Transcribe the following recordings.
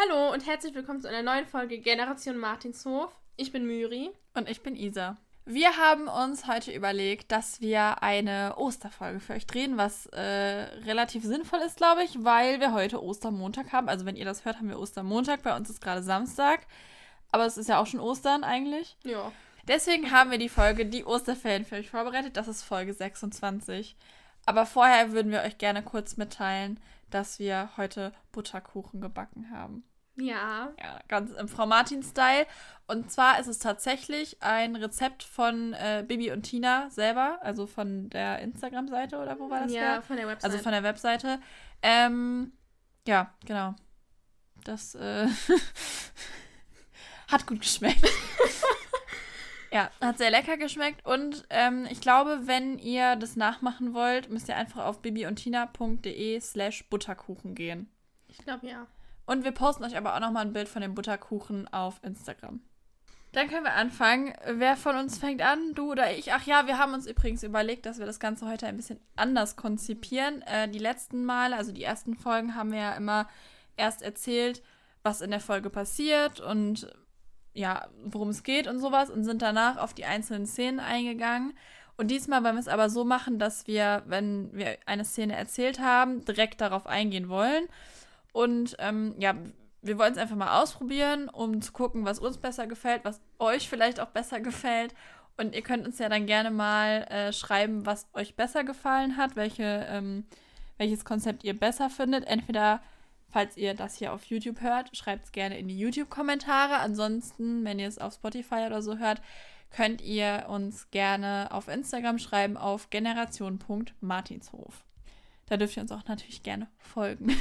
Hallo und herzlich willkommen zu einer neuen Folge Generation Martinshof. Ich bin Myri. Und ich bin Isa. Wir haben uns heute überlegt, dass wir eine Osterfolge für euch drehen, was äh, relativ sinnvoll ist, glaube ich, weil wir heute Ostermontag haben. Also wenn ihr das hört, haben wir Ostermontag. Bei uns ist gerade Samstag. Aber es ist ja auch schon Ostern eigentlich. Ja. Deswegen haben wir die Folge Die Osterferien für euch vorbereitet. Das ist Folge 26. Aber vorher würden wir euch gerne kurz mitteilen, dass wir heute Butterkuchen gebacken haben. Ja. Ja, ganz im Frau Martin-Style. Und zwar ist es tatsächlich ein Rezept von äh, Bibi und Tina selber, also von der Instagram-Seite oder wo war das? Ja, her? von der Website. Also von der Webseite. Ähm, ja, genau. Das äh, hat gut geschmeckt. Ja, hat sehr lecker geschmeckt. Und ähm, ich glaube, wenn ihr das nachmachen wollt, müsst ihr einfach auf bibiundtina.de slash Butterkuchen gehen. Ich glaube ja. Und wir posten euch aber auch nochmal ein Bild von dem Butterkuchen auf Instagram. Dann können wir anfangen. Wer von uns fängt an? Du oder ich? Ach ja, wir haben uns übrigens überlegt, dass wir das Ganze heute ein bisschen anders konzipieren. Äh, die letzten Male, also die ersten Folgen, haben wir ja immer erst erzählt, was in der Folge passiert und ja, worum es geht und sowas und sind danach auf die einzelnen Szenen eingegangen. Und diesmal wollen wir es aber so machen, dass wir, wenn wir eine Szene erzählt haben, direkt darauf eingehen wollen. Und ähm, ja, wir wollen es einfach mal ausprobieren, um zu gucken, was uns besser gefällt, was euch vielleicht auch besser gefällt. Und ihr könnt uns ja dann gerne mal äh, schreiben, was euch besser gefallen hat, welche, ähm, welches Konzept ihr besser findet. Entweder, falls ihr das hier auf YouTube hört, schreibt es gerne in die YouTube-Kommentare. Ansonsten, wenn ihr es auf Spotify oder so hört, könnt ihr uns gerne auf Instagram schreiben auf generation.martinshof. Da dürft ihr uns auch natürlich gerne folgen.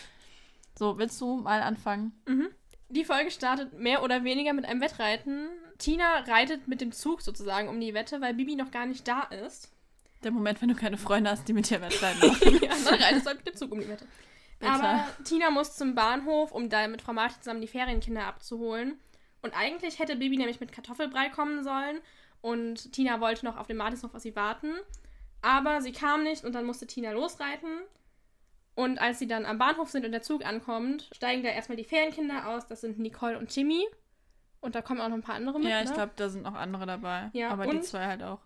so, willst du mal anfangen? Mhm. Die Folge startet mehr oder weniger mit einem Wettreiten. Tina reitet mit dem Zug sozusagen um die Wette, weil Bibi noch gar nicht da ist. Der Moment, wenn du keine Freunde hast, die mit dir wettreiten machen. ja, dann reitest du halt mit dem Zug um die Wette. Bitte. Aber Tina muss zum Bahnhof, um da mit Frau Martin zusammen die Ferienkinder abzuholen. Und eigentlich hätte Bibi nämlich mit Kartoffelbrei kommen sollen. Und Tina wollte noch auf dem Martinshof auf sie warten. Aber sie kam nicht und dann musste Tina losreiten. Und als sie dann am Bahnhof sind und der Zug ankommt, steigen da erstmal die Ferienkinder aus. Das sind Nicole und Timmy. Und da kommen auch noch ein paar andere mit. Ja, ich ne? glaube, da sind noch andere dabei. Ja, aber die zwei halt auch.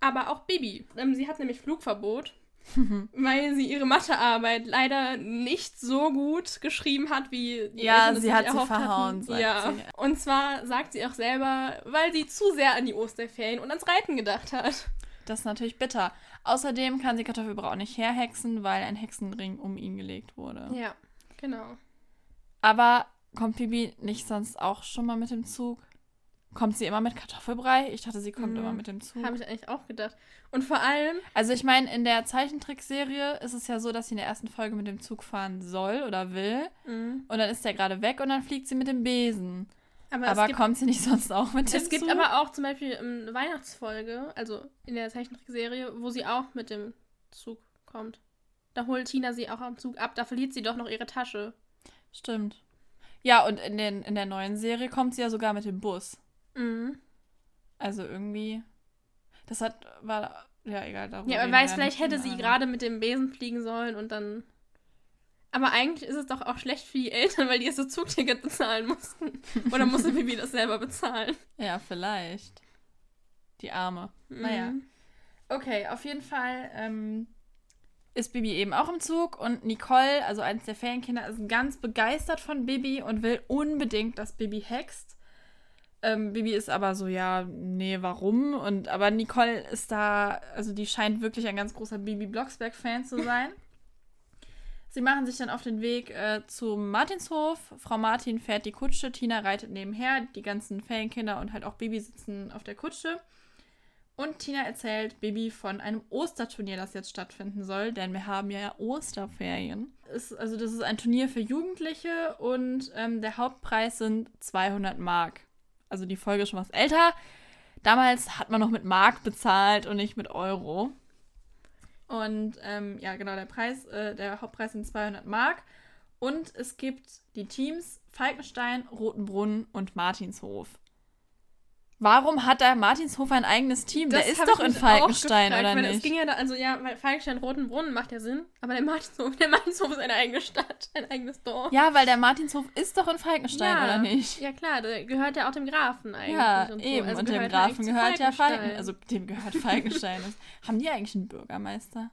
Aber auch Bibi. Ähm, sie hat nämlich Flugverbot, weil sie ihre Mathearbeit leider nicht so gut geschrieben hat, wie die Ja, Eltern sie hat sie verhauen, hatten. sagt ja. sie. Und zwar sagt sie auch selber, weil sie zu sehr an die Osterferien und ans Reiten gedacht hat. Das ist natürlich bitter. Außerdem kann sie Kartoffelbrei auch nicht herhexen, weil ein Hexenring um ihn gelegt wurde. Ja, genau. Aber kommt Bibi nicht sonst auch schon mal mit dem Zug? Kommt sie immer mit Kartoffelbrei? Ich dachte, sie kommt Mhm. immer mit dem Zug. Habe ich eigentlich auch gedacht. Und vor allem, Also ich meine, in der Zeichentrickserie ist es ja so, dass sie in der ersten Folge mit dem Zug fahren soll oder will. mh, Und dann ist der gerade weg und dann fliegt sie mit dem Besen. aber, aber gibt, kommt sie nicht sonst auch mit dem es gibt Zug? aber auch zum Beispiel eine Weihnachtsfolge, also in der Zeichentrickserie, wo sie auch mit dem Zug kommt. Da holt Tina sie auch am Zug ab, da verliert sie doch noch ihre Tasche. Stimmt. Ja, und in, den, in der neuen Serie kommt sie ja sogar mit dem Bus. Mhm. Also irgendwie. Das hat. War. Ja, egal. darüber Ja, wir weiß, vielleicht hätte sie einer- gerade mit dem Besen fliegen sollen und dann. Aber eigentlich ist es doch auch schlecht für die Eltern, weil die jetzt so Zugticket bezahlen mussten. Oder musste Bibi das selber bezahlen? Ja, vielleicht. Die Arme. Naja. Mhm. Okay, auf jeden Fall ähm, ist Bibi eben auch im Zug und Nicole, also eines der Ferienkinder, ist ganz begeistert von Bibi und will unbedingt, dass Bibi hext. Ähm, Bibi ist aber so, ja, nee, warum? Und aber Nicole ist da, also die scheint wirklich ein ganz großer Bibi Blocksberg-Fan zu sein. Sie machen sich dann auf den Weg äh, zum Martinshof. Frau Martin fährt die Kutsche, Tina reitet nebenher, die ganzen Ferienkinder und halt auch Bibi sitzen auf der Kutsche. Und Tina erzählt Bibi von einem Osterturnier, das jetzt stattfinden soll, denn wir haben ja Osterferien. Ist, also das ist ein Turnier für Jugendliche und ähm, der Hauptpreis sind 200 Mark. Also die Folge ist schon was älter. Damals hat man noch mit Mark bezahlt und nicht mit Euro. Und ähm, ja, genau, der Preis, äh, der Hauptpreis sind 200 Mark. Und es gibt die Teams Falkenstein, Rotenbrunn und Martinshof. Warum hat da Martinshof ein eigenes Team? der ist doch in Falkenstein, gefragt, oder nicht? Es ging ja da, also ja, weil Falkenstein Rotenbrunnen macht ja Sinn, aber der Martinshof, der Martinshof ist eine eigene Stadt, ein eigenes Dorf. Ja, weil der Martinshof ist doch in Falkenstein, Ja. oder nicht? Ja klar, der gehört ja auch dem Grafen eigentlich. Ja, und so. eben. Also und dem Grafen gehört ja Falken. Falkenstein. Also dem gehört Falkenstein. Das- Haben die eigentlich einen Bürgermeister?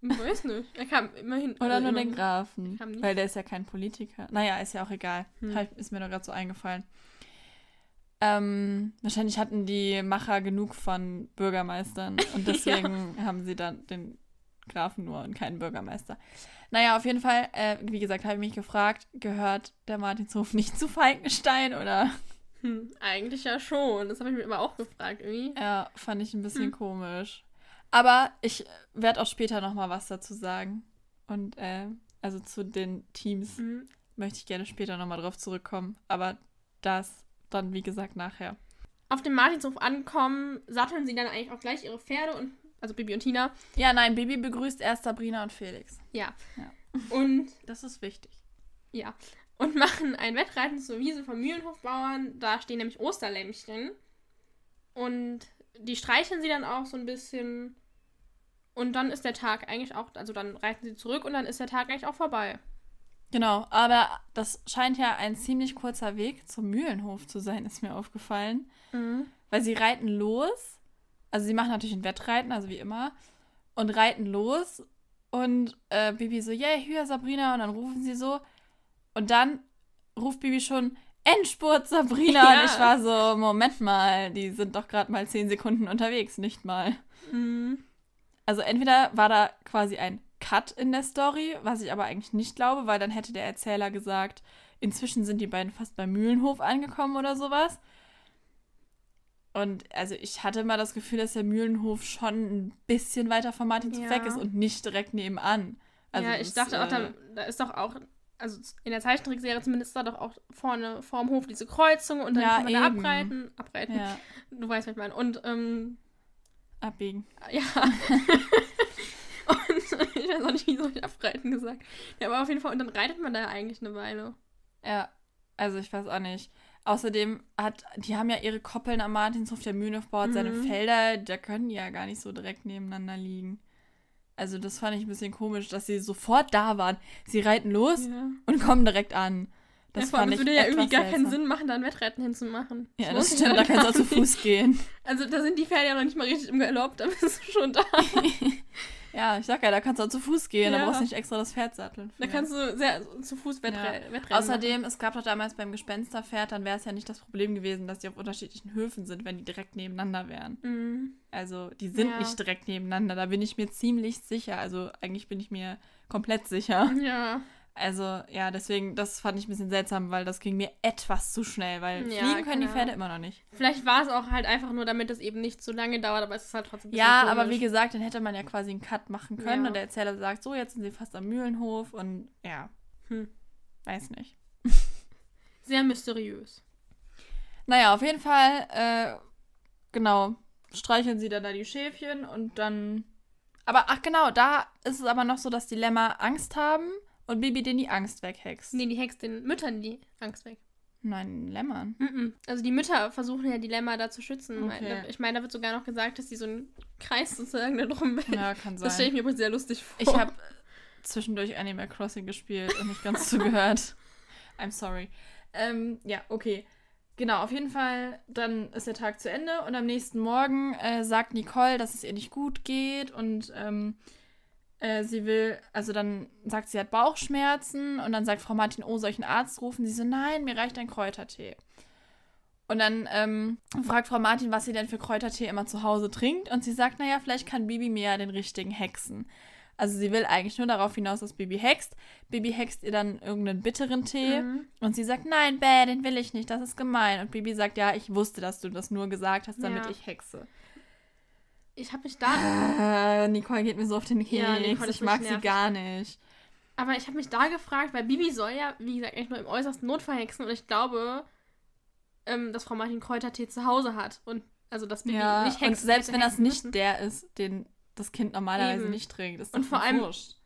Ich weiß nicht. Er kam immerhin. Oder also nur immerhin- den Grafen? Weil der ist ja kein Politiker. Naja, ist ja auch egal. Hm. Hab- Ist mir nur gerade so eingefallen. Ähm, wahrscheinlich hatten die Macher genug von Bürgermeistern und deswegen haben sie dann den Grafen nur und keinen Bürgermeister. Naja, auf jeden Fall, äh, wie gesagt, habe ich mich gefragt, gehört der Martinshof nicht zu Falkenstein oder? Hm, eigentlich ja schon. Das habe ich mir immer auch gefragt irgendwie. Ja, fand ich ein bisschen Hm. komisch. Aber ich werde auch später noch mal was dazu sagen. Und äh, also zu den Teams Mhm. möchte ich gerne später noch mal drauf zurückkommen. Aber das dann, wie gesagt, nachher. Auf dem Martinshof ankommen, satteln sie dann eigentlich auch gleich ihre Pferde und. Also Bibi und Tina. Ja, nein, Bibi begrüßt erst Sabrina und Felix. Ja. Ja. Und Das ist wichtig. Ja. Und machen ein Wettreiten zur Wiese vom Mühlenhofbauern. Da stehen nämlich Osterlämmchen. Und die streicheln sie dann auch so ein bisschen. Und dann ist der Tag eigentlich auch, also dann reiten sie zurück und dann ist der Tag eigentlich auch vorbei. Genau, aber das scheint ja ein ziemlich kurzer Weg zum Mühlenhof zu sein, ist mir aufgefallen. Weil sie reiten los. Also sie machen natürlich ein Wettreiten, also wie immer. Und reiten los. Und äh, Bibi so, yeah, hier Sabrina. Und dann rufen sie so. Und dann ruft Bibi schon, Endspurt Sabrina. Ja. Und ich war so, Moment mal, die sind doch gerade mal zehn Sekunden unterwegs, nicht mal. Mhm. Also entweder war da quasi ein Cut in der Story, was ich aber eigentlich nicht glaube, weil dann hätte der Erzähler gesagt, inzwischen sind die beiden fast beim Mühlenhof angekommen oder sowas. Und also ich hatte mal das Gefühl, dass der Mühlenhof schon ein bisschen weiter von Martinshof Ja. weg ist und nicht direkt nebenan. Also ja, ich das, dachte auch, da, äh, da ist doch auch, also in der Zeichentrickserie zumindest da doch auch vorne vorm Hof diese Kreuzung und dann Ja, kann man da eben. abreiten. Abreiten. Ja, Du weißt, was ich meine. Und, ähm, abbiegen. Ja. und ich weiß auch nicht, wieso ich abreiten gesagt. Ja, aber auf jeden Fall, und dann reitet man da ja eigentlich eine Weile. Ja, also ich weiß auch nicht. Außerdem hat, die haben ja ihre Koppeln am Martinshof, der Mühlenhof baut seine Mhm. Felder, da können die ja gar nicht so direkt nebeneinander liegen. Also das fand ich ein bisschen komisch, dass sie sofort da waren. Sie reiten los Ja. und kommen direkt an. Das ja, vor allem, fand es ich würde ja irgendwie gar keinen seltsam. Sinn machen, da ein Wettreiten hinzumachen. Ja, das sich stimmt, da kannst du auch zu. Fuß gehen. Also da sind die Pferde ja noch nicht mal richtig im Galopp, da bist du schon da. Ja, ich sag ja, da kannst du auch zu Fuß gehen, da Ja. brauchst du nicht extra das Pferd satteln. Da für. kannst du sehr zu Fuß Wettre Ja. Wettrennen Außerdem, es gab doch damals beim Gespensterpferd, dann wäre es ja nicht das Problem gewesen, dass die auf unterschiedlichen Höfen sind, wenn die direkt nebeneinander wären. Mhm. Also, die sind Ja. nicht direkt nebeneinander, da bin ich mir ziemlich sicher. Also, eigentlich bin ich mir komplett sicher. Ja. Also, ja, deswegen, das fand ich ein bisschen seltsam, weil das ging mir etwas zu schnell, weil Ja, fliegen können die Pferde Ahnung. immer noch nicht. Vielleicht war es auch halt einfach nur, damit es eben nicht so lange dauert, aber es ist halt trotzdem Ja, komisch. aber wie gesagt, dann hätte man ja quasi einen Cut machen können Ja. und der Erzähler sagt, so, jetzt sind sie fast am Mühlenhof und ja, Hm. weiß nicht. Sehr mysteriös. Naja, auf jeden Fall, äh, genau, streicheln sie dann da die Schäfchen und dann. Aber ach genau, da ist es aber noch so, dass die Lämmer Angst haben und Bibi denen die Angst weghext. Nee, die hext den Müttern die Angst weg. Nein, Lämmern. Mhm. Also die Mütter versuchen ja die Lämmer da zu schützen. Okay. Ich meine, da wird sogar noch gesagt, dass die so einen Kreis sozusagen da drum bilden. Ja, kann sein. Das stelle ich mir übrigens sehr lustig vor. Ich habe zwischendurch Animal Crossing gespielt und nicht ganz zugehört. I'm sorry. Ähm, ja, okay. Genau, auf jeden Fall, dann ist der Tag zu Ende und am nächsten Morgen äh, sagt Nicole, dass es ihr nicht gut geht und ähm, äh, sie will, also dann sagt sie, hat Bauchschmerzen und dann sagt Frau Martin, oh, soll ich einen Arzt rufen? Sie so, nein, mir reicht ein Kräutertee. Und dann ähm, fragt Frau Martin, was sie denn für Kräutertee immer zu Hause trinkt und sie sagt, naja, vielleicht kann Bibi mir ja den richtigen hexen. Also sie will eigentlich nur darauf hinaus, dass Bibi hext. Bibi hext ihr dann irgendeinen bitteren Tee Mhm. und sie sagt, nein, bäh, den will ich nicht, das ist gemein. Und Bibi sagt, ja, ich wusste, dass du das nur gesagt hast, damit Ja. ich hexe. Ich habe mich da. Äh, Nicole geht mir so auf den Keks, Ja, Nicole ich mag sie gar nicht. Aber ich habe mich da gefragt, weil Bibi soll ja, wie gesagt, eigentlich nur im äußersten Notfall hexen und ich glaube, ähm, dass Frau Martin Kräutertee zu Hause hat. Und also dass Bibi Ja, nicht und hexen selbst hätte wenn das nicht müssen. der ist, den das Kind normalerweise Eben. nicht trinkt, ist Und vor allem- wurscht.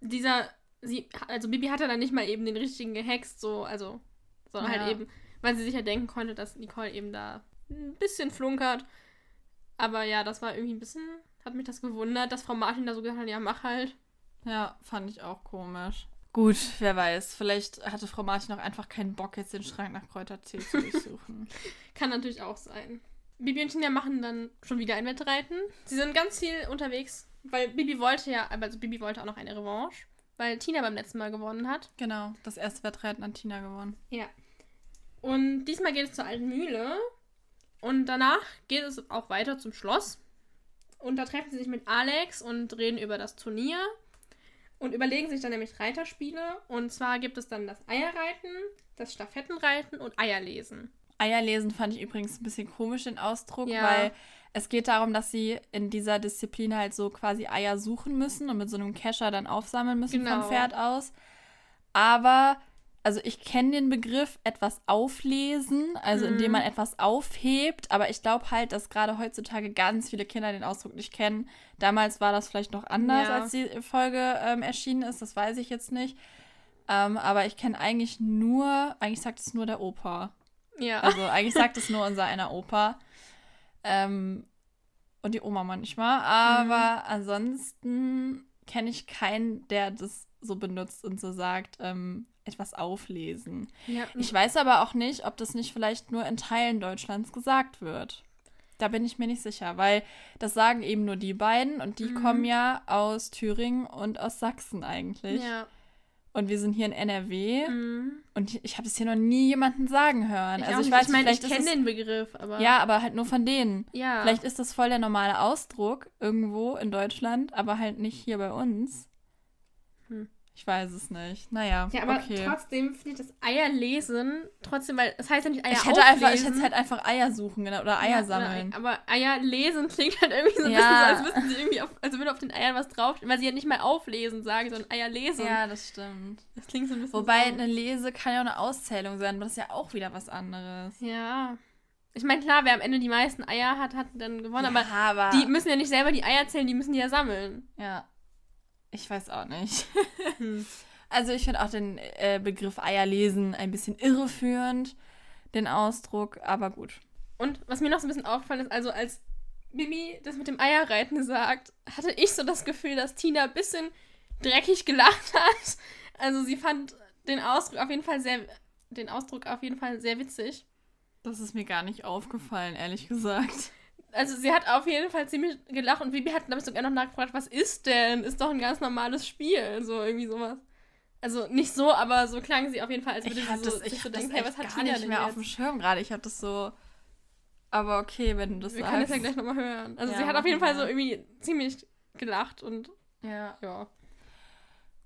dieser, sie, also Bibi hat ja dann nicht mal eben den richtigen gehext, so, also, sondern Ja. halt eben weil sie sich ja denken konnte, dass Nicole eben da ein bisschen flunkert. Aber ja, das war irgendwie ein bisschen, hat mich das gewundert, dass Frau Martin da so gesagt hat, ja, mach halt. Ja, fand ich auch komisch. Gut, wer weiß. Vielleicht hatte Frau Martin auch einfach keinen Bock, jetzt den Schrank nach Kräutertee zu durchsuchen. Kann natürlich auch sein. Bibi und Tina machen dann schon wieder ein Wettreiten. Sie sind ganz viel unterwegs, weil Bibi wollte ja, also Bibi wollte auch noch eine Revanche, weil Tina beim letzten Mal gewonnen hat. Genau, das erste Wettreiten an Tina gewonnen. Ja. Und diesmal geht es zur alten Mühle. Und danach geht es auch weiter zum Schloss. Und da treffen sie sich mit Alex und reden über das Turnier. Und überlegen sich dann nämlich Reiterspiele. Und zwar gibt es dann das Eierreiten, das Stafettenreiten und Eierlesen. Eierlesen fand ich übrigens ein bisschen komisch, den Ausdruck, Ja. weil es geht darum, dass sie in dieser Disziplin halt so quasi Eier suchen müssen und mit so einem Kescher dann aufsammeln müssen Genau. vom Pferd aus. Aber, also ich kenne den Begriff etwas auflesen, also Mhm. indem man etwas aufhebt, aber ich glaube halt, dass gerade heutzutage ganz viele Kinder den Ausdruck nicht kennen. Damals war das vielleicht noch anders, Ja. als die Folge ähm, erschienen ist, das weiß ich jetzt nicht. Ähm, aber ich kenne eigentlich nur, eigentlich sagt es nur der Opa. Ja. Also eigentlich sagt es nur unser einer Opa. Ähm, und die Oma manchmal. Aber ansonsten kenne ich keinen, der das so benutzt und so sagt, ähm, etwas auflesen. ja. Ich weiß aber auch nicht, ob das nicht vielleicht nur in Teilen Deutschlands gesagt wird. Da bin ich mir nicht sicher, weil das sagen eben nur die beiden und die Mhm. kommen ja aus Thüringen und aus Sachsen eigentlich. ja. Und wir sind hier in NRW Mhm. und ich habe es hier noch nie jemanden sagen hören. Ich also ich nicht. weiß ich nicht, ich vielleicht kenne den Begriff, aber. ja, aber halt nur von denen. Ja. Vielleicht ist das voll der normale Ausdruck irgendwo in Deutschland, aber halt nicht hier bei uns. Ich weiß es nicht. Naja, Ja, aber okay. trotzdem finde ich das Eierlesen trotzdem, weil es heißt ja nicht Eier ich hätte einfach, ich hätte halt einfach Eier suchen genau, oder Eier Ja, sammeln. Oder, aber Eier lesen klingt halt irgendwie so ein Ja. bisschen so, als müssten sie irgendwie auf, als würde auf den Eiern was draufstehen, weil sie ja nicht mal auflesen sagen, sondern Eier lesen. Ja, das stimmt. Das klingt so ein bisschen Wobei so. eine Lese kann ja auch eine Auszählung sein, aber das ist ja auch wieder was anderes. Ja. Ich meine, klar, wer am Ende die meisten Eier hat, hat dann gewonnen, aber ja, aber die müssen ja nicht selber die Eier zählen, die müssen die ja sammeln. ja, ich weiß auch nicht. Hm. Also ich finde auch den äh, Begriff Eierlesen ein bisschen irreführend, den Ausdruck, aber gut. Und was mir noch so ein bisschen aufgefallen ist, also als Bibi das mit dem Eierreiten sagt, hatte ich so das Gefühl, dass Tina ein bisschen dreckig gelacht hat. Also sie fand den Ausdruck auf jeden Fall sehr, den Ausdruck auf jeden Fall sehr witzig. Das ist mir gar nicht aufgefallen, ehrlich gesagt. Also sie hat auf jeden Fall ziemlich gelacht und Bibi hat, glaube ich, sogar noch nachgefragt, was ist denn? Ist doch ein ganz normales Spiel. So irgendwie sowas. Also nicht so, aber so klang sie auf jeden Fall, als würde Ich sie so, das, ich so denken, hey, was hat gar Tina nicht mehr jetzt? auf dem Schirm gerade. Ich habe das so... Aber okay, wenn du das Wir sagst. können das ja gleich nochmal hören. Also Ja, sie hat auf jeden Fall so wir. irgendwie ziemlich gelacht und Ja. ja.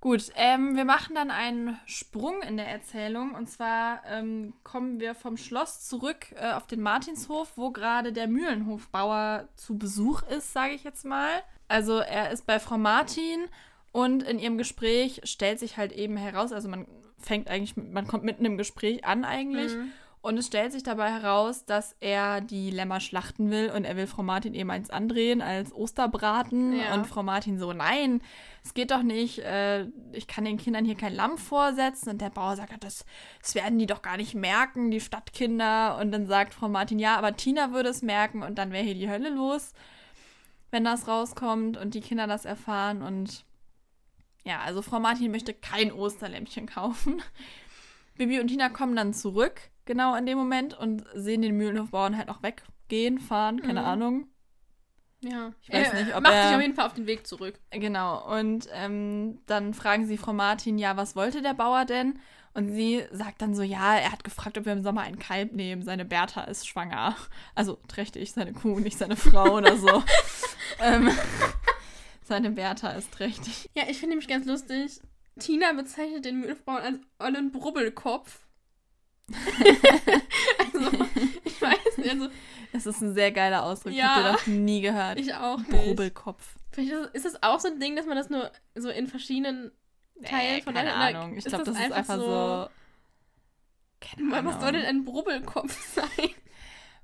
Gut, ähm, wir machen dann einen Sprung in der Erzählung. Und zwar ähm, kommen wir vom Schloss zurück äh, auf den Martinshof, wo gerade der Mühlenhofbauer zu Besuch ist, sage ich jetzt mal. Also er ist bei Frau Martin und in ihrem Gespräch stellt sich halt eben heraus, also man fängt eigentlich, man kommt mitten im Gespräch an eigentlich. Mhm. Und es stellt sich dabei heraus, dass er die Lämmer schlachten will und er will Frau Martin eben eins andrehen als Osterbraten. Ja. Und Frau Martin so, nein, es geht doch nicht, äh, ich kann den Kindern hier kein Lamm vorsetzen. Und der Bauer sagt, das, das werden die doch gar nicht merken, die Stadtkinder. Und dann sagt Frau Martin, ja, aber Tina würde es merken und dann wäre hier die Hölle los, wenn das rauskommt und die Kinder das erfahren. Und ja, also Frau Martin möchte kein Osterlämmchen kaufen. Bibi und Tina kommen dann zurück, genau in dem Moment, und sehen den Mühlenhofbauern halt noch weggehen, fahren, keine Mhm. Ahnung. Ja. Ich weiß er nicht, ob macht er- sich auf jeden Fall auf den Weg zurück. Genau, und ähm, dann fragen sie Frau Martin, ja, was wollte der Bauer denn? Und sie sagt dann so, ja, er hat gefragt, ob wir im Sommer ein Kalb nehmen. Seine Bertha ist schwanger. Also trächtig, seine Kuh, nicht seine Frau oder so. ähm, seine Bertha ist trächtig. Ja, ich finde nämlich ganz lustig. Tina bezeichnet den Mühlenbauern als ollen Brubbelkopf. Also, ich weiß nicht, also Das ist ein sehr geiler Ausdruck. Ich Ja. habe den noch nie gehört. ich auch nicht. Vielleicht ist, es auch so ein Ding, dass man das nur so in verschiedenen Teilen Nee, von keine einer- Ahnung. Ich glaube, das das, ist einfach einfach so. so- Keine Ahnung. Was soll denn ein Brubbelkopf sein?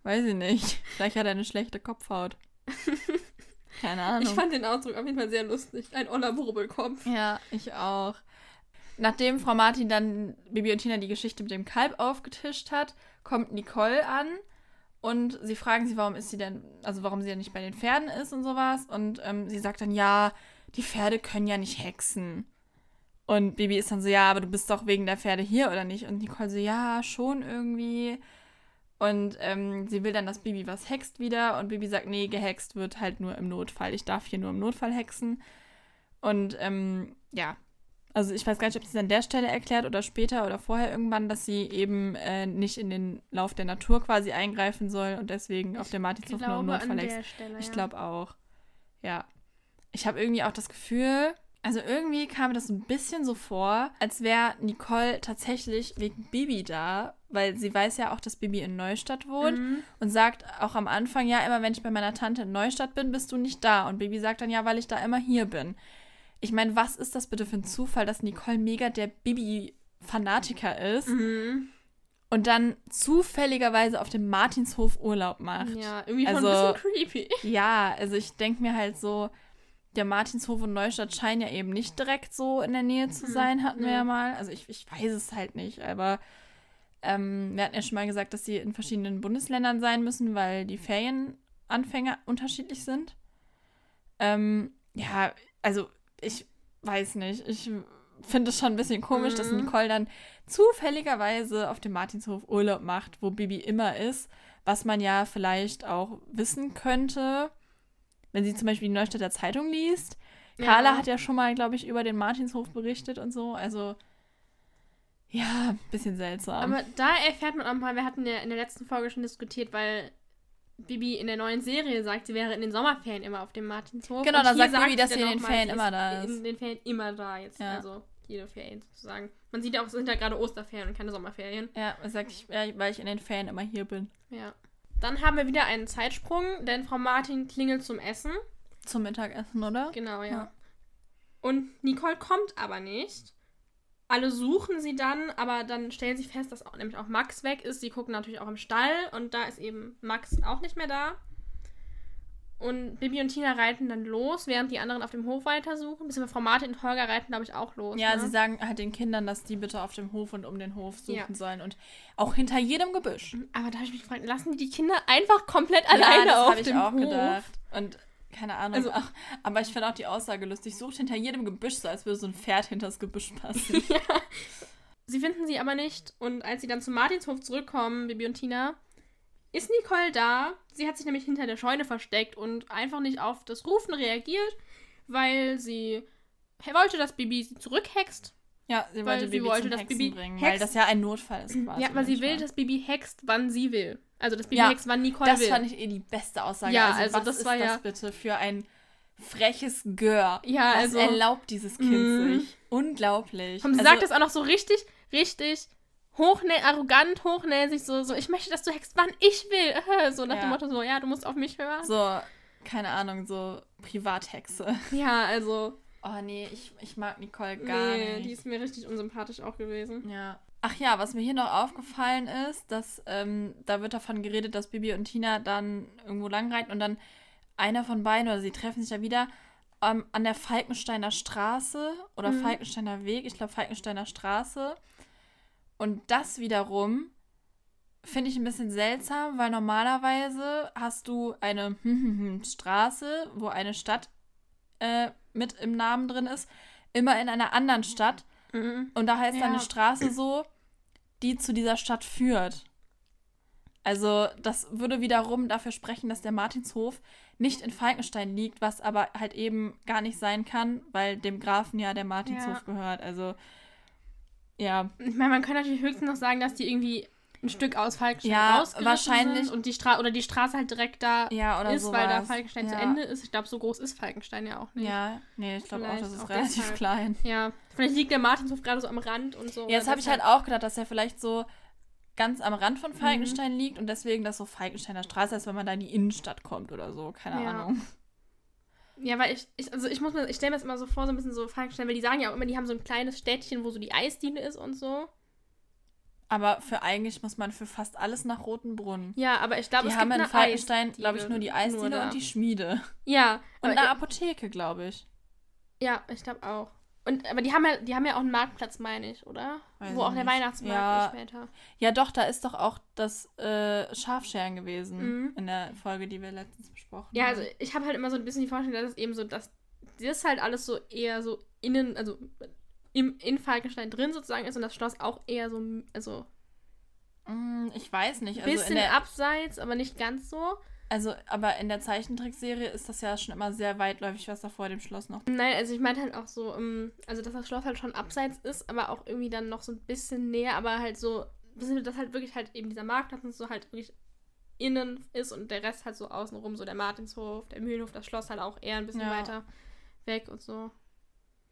Weiß ich nicht. Vielleicht hat er eine schlechte Kopfhaut. Keine Ahnung. Ich fand den Ausdruck auf jeden Fall sehr lustig. Ein oller Brubbelkopf. ja, ich auch. Nachdem Frau Martin dann Bibi und Tina die Geschichte mit dem Kalb aufgetischt hat, kommt Nicole an und sie fragen sie, warum ist sie denn, also warum sie ja nicht bei den Pferden ist und sowas. Und ähm, sie sagt dann, ja, die Pferde können ja nicht hexen. Und Bibi ist dann so, ja, aber du bist doch wegen der Pferde hier, oder nicht? Und Nicole so, ja, schon irgendwie. Und ähm, sie will dann, dass Bibi was hext wieder. Und Bibi sagt, nee, gehext wird halt nur im Notfall. Ich darf hier nur im Notfall hexen. Und ähm, ja, also ich weiß gar nicht, ob sie es an der Stelle erklärt oder später oder vorher irgendwann, dass sie eben äh, nicht in den Lauf der Natur quasi eingreifen soll und deswegen auf dem Martinshof nur Notfall. Stelle, ich ja. glaube auch. Ja. Ich habe irgendwie auch das Gefühl, also irgendwie kam mir das ein bisschen so vor, als wäre Nicole tatsächlich wegen Bibi da, weil sie weiß ja auch, dass Bibi in Neustadt wohnt mhm. und sagt auch am Anfang, ja, immer wenn ich bei meiner Tante in Neustadt bin, bist du nicht da. Und Bibi sagt dann, ja, weil ich da immer hier bin. Ich meine, was ist das bitte für ein Zufall, dass Nicole mega der Bibi-Fanatiker ist mhm. und dann zufälligerweise auf dem Martinshof Urlaub macht? Ja, irgendwie also, ein bisschen creepy. Ja, also ich denke mir halt so, der Martinshof und Neustadt scheinen ja eben nicht direkt so in der Nähe zu mhm. sein, hatten wir ja mal. Also ich, ich weiß es halt nicht, aber ähm, wir hatten ja schon mal gesagt, dass sie in verschiedenen Bundesländern sein müssen, weil die Ferienanfänger unterschiedlich sind. Ähm, ja, also ich weiß nicht. Ich finde es schon ein bisschen komisch, mhm. dass Nicole dann zufälligerweise auf dem Martinshof Urlaub macht, wo Bibi immer ist, was man ja vielleicht auch wissen könnte, wenn sie zum Beispiel die Neustädter Zeitung liest. Carla ja. hat ja schon mal, glaube ich, über den Martinshof berichtet und so. Also, ja, bisschen seltsam. Aber da erfährt man auch mal, wir hatten ja in der letzten Folge schon diskutiert, weil Bibi in der neuen Serie sagt, sie wäre in den Sommerferien immer auf dem Martinshof. Genau, dann sagt Bibi, dass sie in den Ferien immer da ist. In den Ferien immer da jetzt. Ja. Also jede Ferien sozusagen. Man sieht ja auch, es sind ja gerade Osterferien und keine Sommerferien. Ja, sag ich, weil ich in den Ferien immer hier bin. Ja. Dann haben wir wieder einen Zeitsprung, denn Frau Martin klingelt zum Essen. Zum Mittagessen, oder? Genau, ja. ja. Und Nicole kommt aber nicht. Alle suchen sie dann, aber dann stellen sie fest, dass auch, nämlich auch Max weg ist. Sie gucken natürlich auch im Stall und da ist eben Max auch nicht mehr da. Und Bibi und Tina reiten dann los, während die anderen auf dem Hof weitersuchen. Bisschen Frau Martin und Holger reiten, glaube ich, auch los. Ja, ne? sie sagen halt den Kindern, dass die bitte auf dem Hof und um den Hof suchen ja. sollen. Und auch hinter jedem Gebüsch. Aber da habe ich mich gefragt, lassen die die Kinder einfach komplett ja, alleine auf dem Hof? das habe ich auch gedacht. Und keine Ahnung. Also, ach, aber ich finde auch die Aussage lustig. Sucht hinter jedem Gebüsch, so als würde so ein Pferd hinter das Gebüsch passen. ja. Sie finden sie aber nicht. Und als sie dann zum Martinshof zurückkommen, Bibi und Tina, ist Nicole da. Sie hat sich nämlich hinter der Scheune versteckt und einfach nicht auf das Rufen reagiert, weil sie wollte, dass Bibi sie zurückhext. Ja, sie wollte Bibi sie wollte, dass Hexen Bibi bringen, hext. weil das ja ein Notfall ist quasi. Ja, weil sie will, dass Bibi hext, wann sie will. Also, dass Bibi ja, hext, wann Nicole das will. Das fand ich eh die beste Aussage. Ja, also, also was das ist war das ja bitte für ein freches Gör? Ja, was also. erlaubt dieses Kind mm. sich? Unglaublich. Und sie also, sagt das auch noch so richtig, richtig hochnä arrogant, hochnäsig, so, so, ich möchte, dass du hext, wann ich will. So nach ja. dem Motto, so, ja, du musst auf mich hören. So, keine Ahnung, so Privathexe. Ja, also. Oh nee, ich, ich mag Nicole gar nee, nicht. die ist mir richtig unsympathisch auch gewesen. Ja. Ach ja, was mir hier noch aufgefallen ist, dass ähm, da wird davon geredet, dass Bibi und Tina dann irgendwo langreiten und dann einer von beiden oder sie treffen sich ja wieder ähm, an der Falkensteiner Straße oder mhm. Falkensteiner Weg, ich glaube Falkensteiner Straße. Und das wiederum finde ich ein bisschen seltsam, weil normalerweise hast du eine Straße, wo eine Stadt äh, mit im Namen drin ist, immer in einer anderen Stadt. Mhm. Und da heißt ja. eine Straße so, die zu dieser Stadt führt. Also, das würde wiederum dafür sprechen, dass der Martinshof nicht in Falkenstein liegt, was aber halt eben gar nicht sein kann, weil dem Grafen ja der Martinshof ja. gehört. Also, ja. Ich meine, man kann natürlich höchstens noch sagen, dass die irgendwie ein Stück aus Falkenstein ja, wahrscheinlich sind und die Straße oder die Straße halt direkt da ja, ist, sowas. weil da Falkenstein ja. zu Ende ist. Ich glaube, so groß ist Falkenstein ja auch nicht. Ja, nee, ich glaube auch, das ist auch relativ deshalb. klein. Ja, vielleicht liegt der Martinshof gerade so am Rand und so. Ja, das habe ich halt auch gedacht, dass er vielleicht so ganz am Rand von Falkenstein mhm. liegt und deswegen das so Falkensteiner Straße ist, wenn man da in die Innenstadt kommt oder so, keine ja. Ahnung. Ja, weil ich, ich also ich muss mir, ich stelle mir das immer so vor, so ein bisschen so Falkenstein, weil die sagen ja auch immer, die haben so ein kleines Städtchen, wo so die Eisdiele ist und so. Aber für eigentlich muss man für fast alles nach Rotenbrunn. Ja, aber ich glaube, es haben gibt in Falkenstein, glaube ich, nur die Eisdiele nur und die Schmiede. Ja. Und eine Apotheke, glaube ich. Ja, ich glaube auch. Und, aber die haben ja, die haben ja auch einen Marktplatz, meine ich, oder? Weiß Wo auch der nicht. Weihnachtsmarkt Ja. ist später. Ja, doch, da ist doch auch das äh, Schafscheren gewesen Mhm. in der Folge, die wir letztens besprochen Ja, haben. also ich habe halt immer so ein bisschen die Vorstellung, dass es eben so, dass das halt alles so eher so innen, also im, in Falkenstein drin sozusagen ist und das Schloss auch eher so, also Mm, ich weiß nicht. ein Also, bisschen der, abseits, aber nicht ganz so. also, aber in der Zeichentrickserie ist das ja schon immer sehr weitläufig, was da vor dem Schloss noch. Nein, also ich meine halt auch so, ähm, also dass das Schloss halt schon abseits ist, aber auch irgendwie dann noch so ein bisschen näher, aber halt so, dass halt wirklich halt eben dieser Marktplatz und so halt wirklich innen ist und der Rest halt so außenrum, so der Martinshof, der Mühlenhof, das Schloss halt auch eher ein bisschen Ja. weiter weg und so.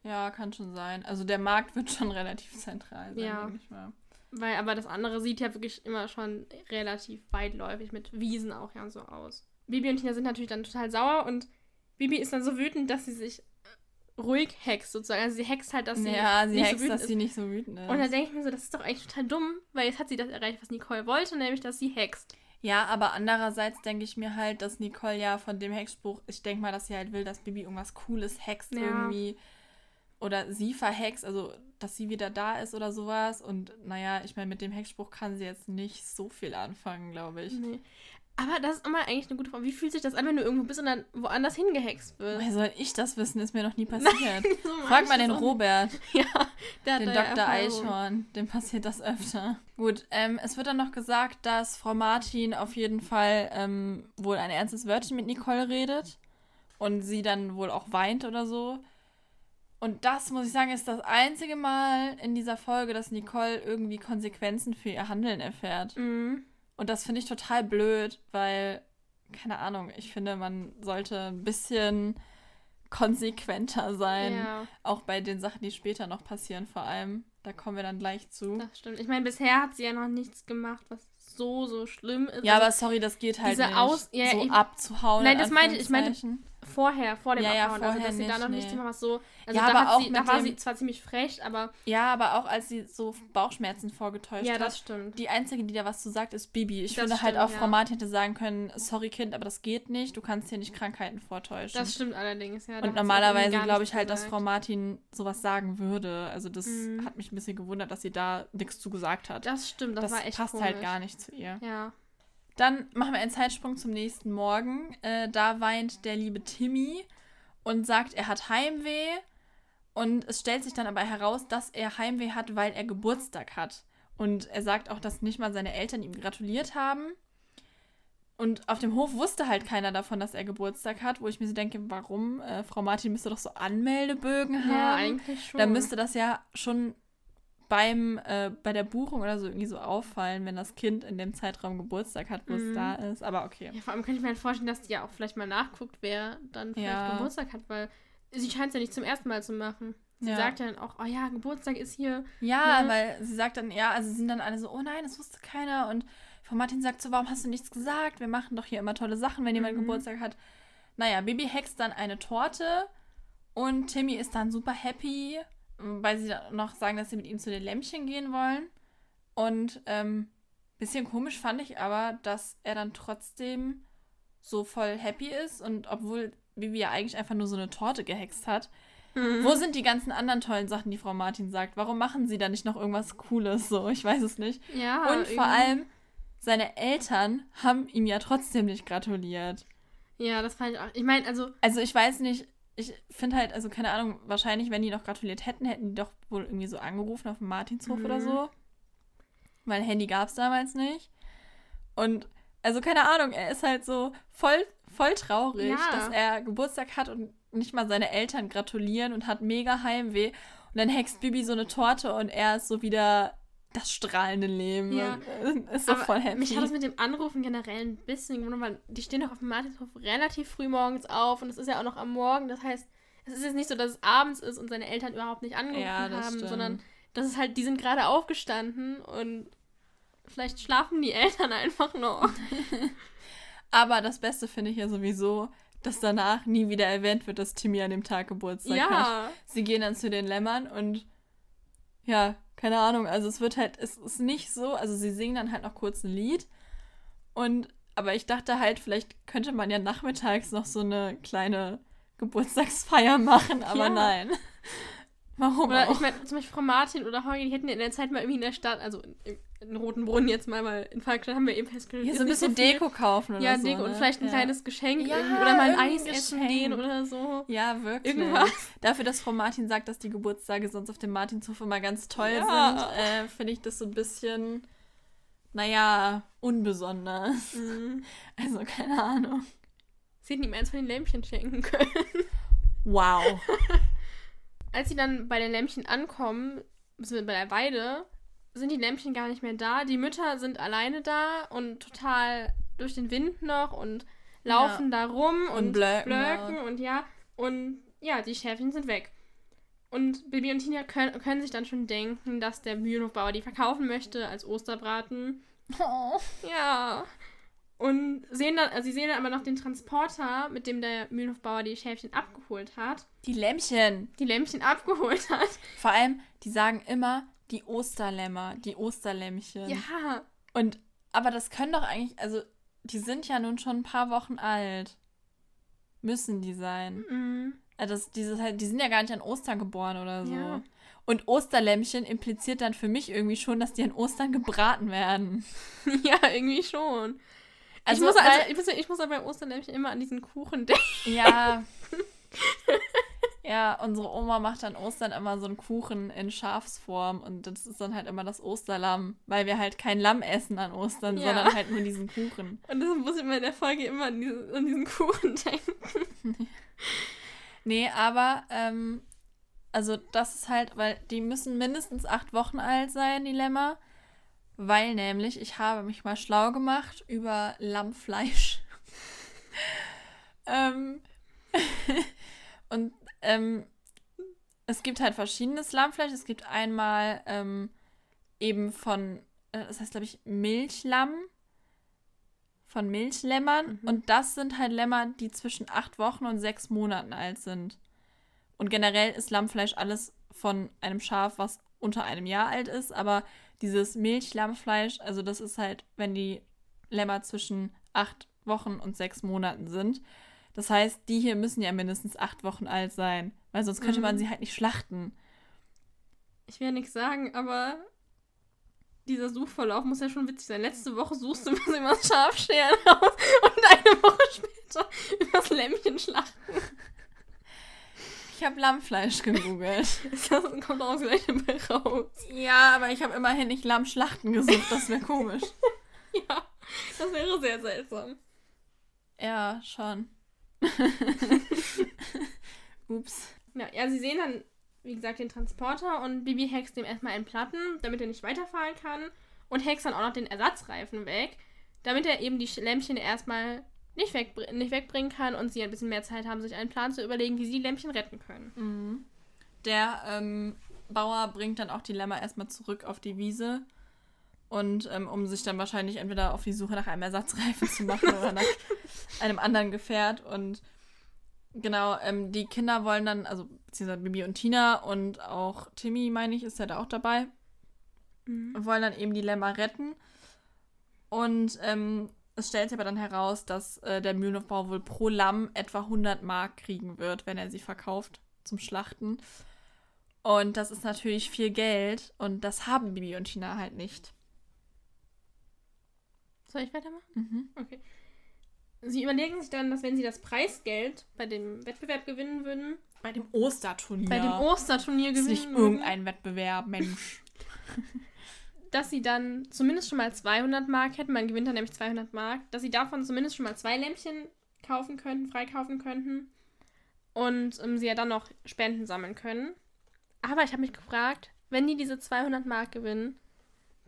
Ja, kann schon sein. Also der Markt wird schon relativ zentral sein, Ja. denke ich mal. Weil aber das andere sieht ja wirklich immer schon relativ weitläufig mit Wiesen auch ja und so aus. Bibi und Tina sind natürlich dann total sauer und Bibi ist dann so wütend, dass sie sich äh, ruhig hext sozusagen. Also sie hext halt, dass sie ja, sie nicht so hext, wütend dass ist. sie nicht so wütend ist. Und dann denke ich mir so, das ist doch eigentlich total dumm, weil jetzt hat sie das erreicht, was Nicole wollte, nämlich, dass sie hext. Ja, aber andererseits denke ich mir halt, dass Nicole ja von dem Hexspruch, ich denke mal, dass sie halt will, dass Bibi irgendwas Cooles hext Ja. irgendwie. Oder sie verhext, also dass sie wieder da ist oder sowas. Und naja, ich meine, mit dem Hexspruch kann sie jetzt nicht so viel anfangen, glaube ich. Nee. Aber das ist immer eigentlich eine gute Frage. Wie fühlt sich das an, wenn du irgendwo bist und dann woanders hingehext wirst? Woher soll ich das wissen? Ist mir noch nie passiert. So Frag mal den Robert. Ja, der hat den ja Dr. Erfahrung. Eichhorn. Dem passiert das öfter. Gut, ähm, es wird dann noch gesagt, dass Frau Martin auf jeden Fall ähm, wohl ein ernstes Wörtchen mit Nicole redet. Und sie dann wohl auch weint oder so. Und das, muss ich sagen, ist das einzige Mal in dieser Folge, dass Nicole irgendwie Konsequenzen für ihr Handeln erfährt. Mhm. Und das finde ich total blöd, weil, keine Ahnung, ich finde, man sollte ein bisschen konsequenter sein. Ja, Auch bei den Sachen, die später noch passieren, vor allem. Da kommen wir dann gleich zu. das stimmt. Ich meine, bisher hat sie ja noch nichts gemacht, was so, so schlimm ist. Ja, Also aber sorry, das geht halt diese nicht. Aus- ja, so ich- abzuhauen. Nein, in das meinte ich. Ich meinte. Vorher, vor dem Ja, ja, Abhauen. also, dass sie da nicht, noch nichts nee. gemacht hat, so. Also, Ja, da, aber auch sie, da war sie zwar ziemlich frech, aber. Ja, aber auch als sie so Bauchschmerzen vorgetäuscht Ja, hat. das stimmt. Die einzige, die da was zu sagt, ist Bibi. Ich Das finde halt stimmt, auch, ja. Frau Martin hätte sagen können, sorry Kind, aber das geht nicht. Du kannst hier nicht Krankheiten vortäuschen. Das stimmt allerdings, ja. da Und normalerweise glaube nichts ich halt, dass gesagt. Frau Martin sowas sagen würde. Also das Mhm. hat mich ein bisschen gewundert, dass sie da nichts zu gesagt hat. Das stimmt, das, das war echt passt komisch. halt gar nicht zu ihr. Ja. Dann machen wir einen Zeitsprung zum nächsten Morgen. Äh, da weint der liebe Timmy und sagt, er hat Heimweh. Und es stellt sich dann aber heraus, dass er Heimweh hat, weil er Geburtstag hat. Und er sagt auch, dass nicht mal seine Eltern ihm gratuliert haben. Und auf dem Hof wusste halt keiner davon, dass er Geburtstag hat, wo ich mir so denke, warum? Äh, Frau Martin müsste doch so Anmeldebögen haben. Ja, eigentlich schon. Dann müsste das ja schon beim, äh, bei der Buchung oder so irgendwie so auffallen, wenn das Kind in dem Zeitraum Geburtstag hat, wo es Mhm. da ist. Aber okay. Ja, vor allem könnte ich mir halt vorstellen, dass die ja auch vielleicht mal nachguckt, wer dann vielleicht Ja. Geburtstag hat, weil sie scheint es ja nicht zum ersten Mal zu machen. Sie Ja. sagt ja dann auch, oh ja, Geburtstag ist hier. Ja, Ne? weil sie sagt dann, ja, also sind dann alle so, oh nein, das wusste keiner. Und Frau Martin sagt so, warum hast du nichts gesagt? Wir machen doch hier immer tolle Sachen, wenn jemand Mhm. Geburtstag hat. Naja, Bibi hext dann eine Torte und Timmy ist dann super happy, weil sie dann noch sagen, dass sie mit ihm zu den Lämpchen gehen wollen. Und ähm, bisschen komisch fand ich aber, dass er dann trotzdem so voll happy ist und obwohl Bibi ja eigentlich einfach nur so eine Torte gehext hat, wo sind die ganzen anderen tollen Sachen, die Frau Martin sagt? Warum machen sie da nicht noch irgendwas Cooles so? Ich weiß es nicht. Ja, Und irgendwie- vor allem, seine Eltern haben ihm ja trotzdem nicht gratuliert. Ja, das fand ich auch. Ich meine, also, Also ich weiß nicht, ich finde halt, also keine Ahnung, wahrscheinlich, wenn die noch gratuliert hätten, hätten die doch wohl irgendwie so angerufen auf dem Martinshof Mhm. oder so. Weil Handy gab es damals nicht. Und also keine Ahnung, er ist halt so voll, voll traurig, Ja. dass er Geburtstag hat und nicht mal seine Eltern gratulieren und hat mega Heimweh. Und dann hext Bibi so eine Torte und er ist so wieder das strahlende Leben. Ja. Ist so voll happy. mich hat das mit dem Anrufen generell ein bisschen gewundert, weil die stehen doch auf dem Martinshof relativ früh morgens auf und es ist ja auch noch am Morgen. Das heißt, es ist jetzt nicht so, dass es abends ist und seine Eltern überhaupt nicht angerufen Ja, haben, stimmt. sondern das ist halt, die sind gerade aufgestanden und vielleicht schlafen die Eltern einfach noch. Aber das Beste finde ich ja sowieso, dass danach nie wieder erwähnt wird, dass Timmy an dem Tag Geburtstag hat. ja. Sie gehen dann zu den Lämmern und ja, keine Ahnung, also es wird halt, es ist nicht so, also sie singen dann halt noch kurz ein Lied und, aber ich dachte halt, vielleicht könnte man ja nachmittags noch so eine kleine Geburtstagsfeier machen, aber Ja. nein. Warum Oder auch? ich meine, zum Beispiel Frau Martin oder Holger, die hätten in der Zeit mal irgendwie in der Stadt, also in, in Rotenbrunn jetzt mal, weil in Falkstadt haben wir eben festgestellt, ist so ein bisschen viel. Deko kaufen oder Ja, so. Deko ne? und vielleicht ein ja. kleines Geschenk Ja, oder mal ein Eis essen gehen oder so. Ja, wirklich. Irgendwas. Dafür, dass Frau Martin sagt, dass die Geburtstage sonst auf dem Martinshof immer ganz toll Ja. sind, äh, finde ich das so ein bisschen, naja, unbesonders. Mhm. Also, keine Ahnung. Sie hätten ihm eins von den Lämpchen schenken können. Wow. Als sie dann bei den Lämpchen ankommen, bei der Weide, sind die Lämpchen gar nicht mehr da. Die Mütter sind alleine da und total durch den Wind noch und laufen da rum und, Und blöken und ja. Und ja, die Schäfchen sind weg. Und Bibi und Tina können, können sich dann schon denken, dass der Mühlenhofbauer die verkaufen möchte als Osterbraten. Oh. Ja. Und sehen dann, also sie sehen dann aber noch den Transporter, mit dem der Mühlenhofbauer die Schäfchen abgeholt hat. Die Lämmchen. Die Lämpchen abgeholt hat. Vor allem, die sagen immer die Osterlämmer, die Osterlämmchen. Ja. Und, aber das können doch eigentlich, also, die sind ja nun schon ein paar Wochen alt. Müssen die sein. Mhm. Also das, dieses die sind ja gar nicht an Ostern geboren oder so. Ja. Und Osterlämmchen impliziert dann für mich irgendwie schon, dass die an Ostern gebraten werden. Ja, irgendwie schon. Also, ich, muss also, weil- ich, muss, ich muss aber bei Osterlämpchen immer an diesen Kuchen denken. Ja. ja, unsere Oma macht an Ostern immer so einen Kuchen in Schafsform und das ist dann halt immer das Osterlamm, weil wir halt kein Lamm essen an Ostern, Ja. sondern halt nur diesen Kuchen. Und deshalb muss ich mir in der Folge immer an, diese, an diesen Kuchen denken. Nee, aber, ähm, also das ist halt, weil die müssen mindestens acht Wochen alt sein, die Lämmer. Weil nämlich, ich habe mich mal schlau gemacht über Lammfleisch. ähm, und ähm, es gibt halt verschiedenes Lammfleisch. Es gibt einmal ähm, eben von, äh, das heißt, glaube ich, Milchlamm. Von Milchlämmern. Mhm. Und das sind halt Lämmer, die zwischen acht Wochen und sechs Monaten alt sind. Und generell ist Lammfleisch alles von einem Schaf, was unter einem Jahr alt ist. Aber dieses Milchlammfleisch, also das ist halt, wenn die Lämmer zwischen acht Wochen und sechs Monaten sind. Das heißt, die hier müssen ja mindestens acht Wochen alt sein, weil sonst könnte Mhm. man sie halt nicht schlachten. Ich will ja nichts sagen, aber dieser Suchverlauf muss ja schon witzig sein. Letzte Woche suchst du über das Schafscheren aus und eine Woche später übers Lämmchen schlachten. Ich habe Lammfleisch gegoogelt. Das kommt auch gleich dabei raus. ja, aber ich habe immerhin nicht Lammschlachten gesucht, das wäre komisch. Ja, das wäre sehr seltsam. Ja, schon. Ups. Ja, ja, sie sehen dann, wie gesagt, den Transporter und Bibi hext dem erstmal einen Platten, damit er nicht weiterfahren kann. Und hext dann auch noch den Ersatzreifen weg, damit er eben die Lämpchen erstmal nicht, wegbr nicht wegbringen kann und sie ein bisschen mehr Zeit haben, sich einen Plan zu überlegen, wie sie die Lämpchen retten können. Mhm. Der ähm, Bauer bringt dann auch die Lämmer erstmal zurück auf die Wiese. Und ähm, um sich dann wahrscheinlich entweder auf die Suche nach einem Ersatzreifen zu machen oder nach einem anderen Gefährt. Und genau, ähm, die Kinder wollen dann, also beziehungsweise Bibi und Tina und auch Timmy, meine ich, ist ja da auch dabei, wollen dann eben die Lämmer retten. Und ähm, es stellt sich aber dann heraus, dass äh, der Mühlenhofbauer wohl pro Lamm etwa 100 Mark kriegen wird, wenn er sie verkauft zum Schlachten. Und das ist natürlich viel Geld und das haben Bibi und Tina halt nicht. Soll ich weitermachen? Mhm. Okay. Sie überlegen sich dann, dass wenn sie das Preisgeld bei dem Wettbewerb gewinnen würden, Bei dem Osterturnier. bei dem Osterturnier Das ist gewinnen nicht irgendein Wettbewerb, Mensch. dass sie dann zumindest schon mal 200 Mark hätten. Man gewinnt dann nämlich 200 Mark. Dass sie davon zumindest schon mal zwei Lämpchen kaufen könnten, freikaufen könnten. Und ähm, sie ja dann noch Spenden sammeln können. Aber ich habe mich gefragt, wenn die diese 200 Mark gewinnen,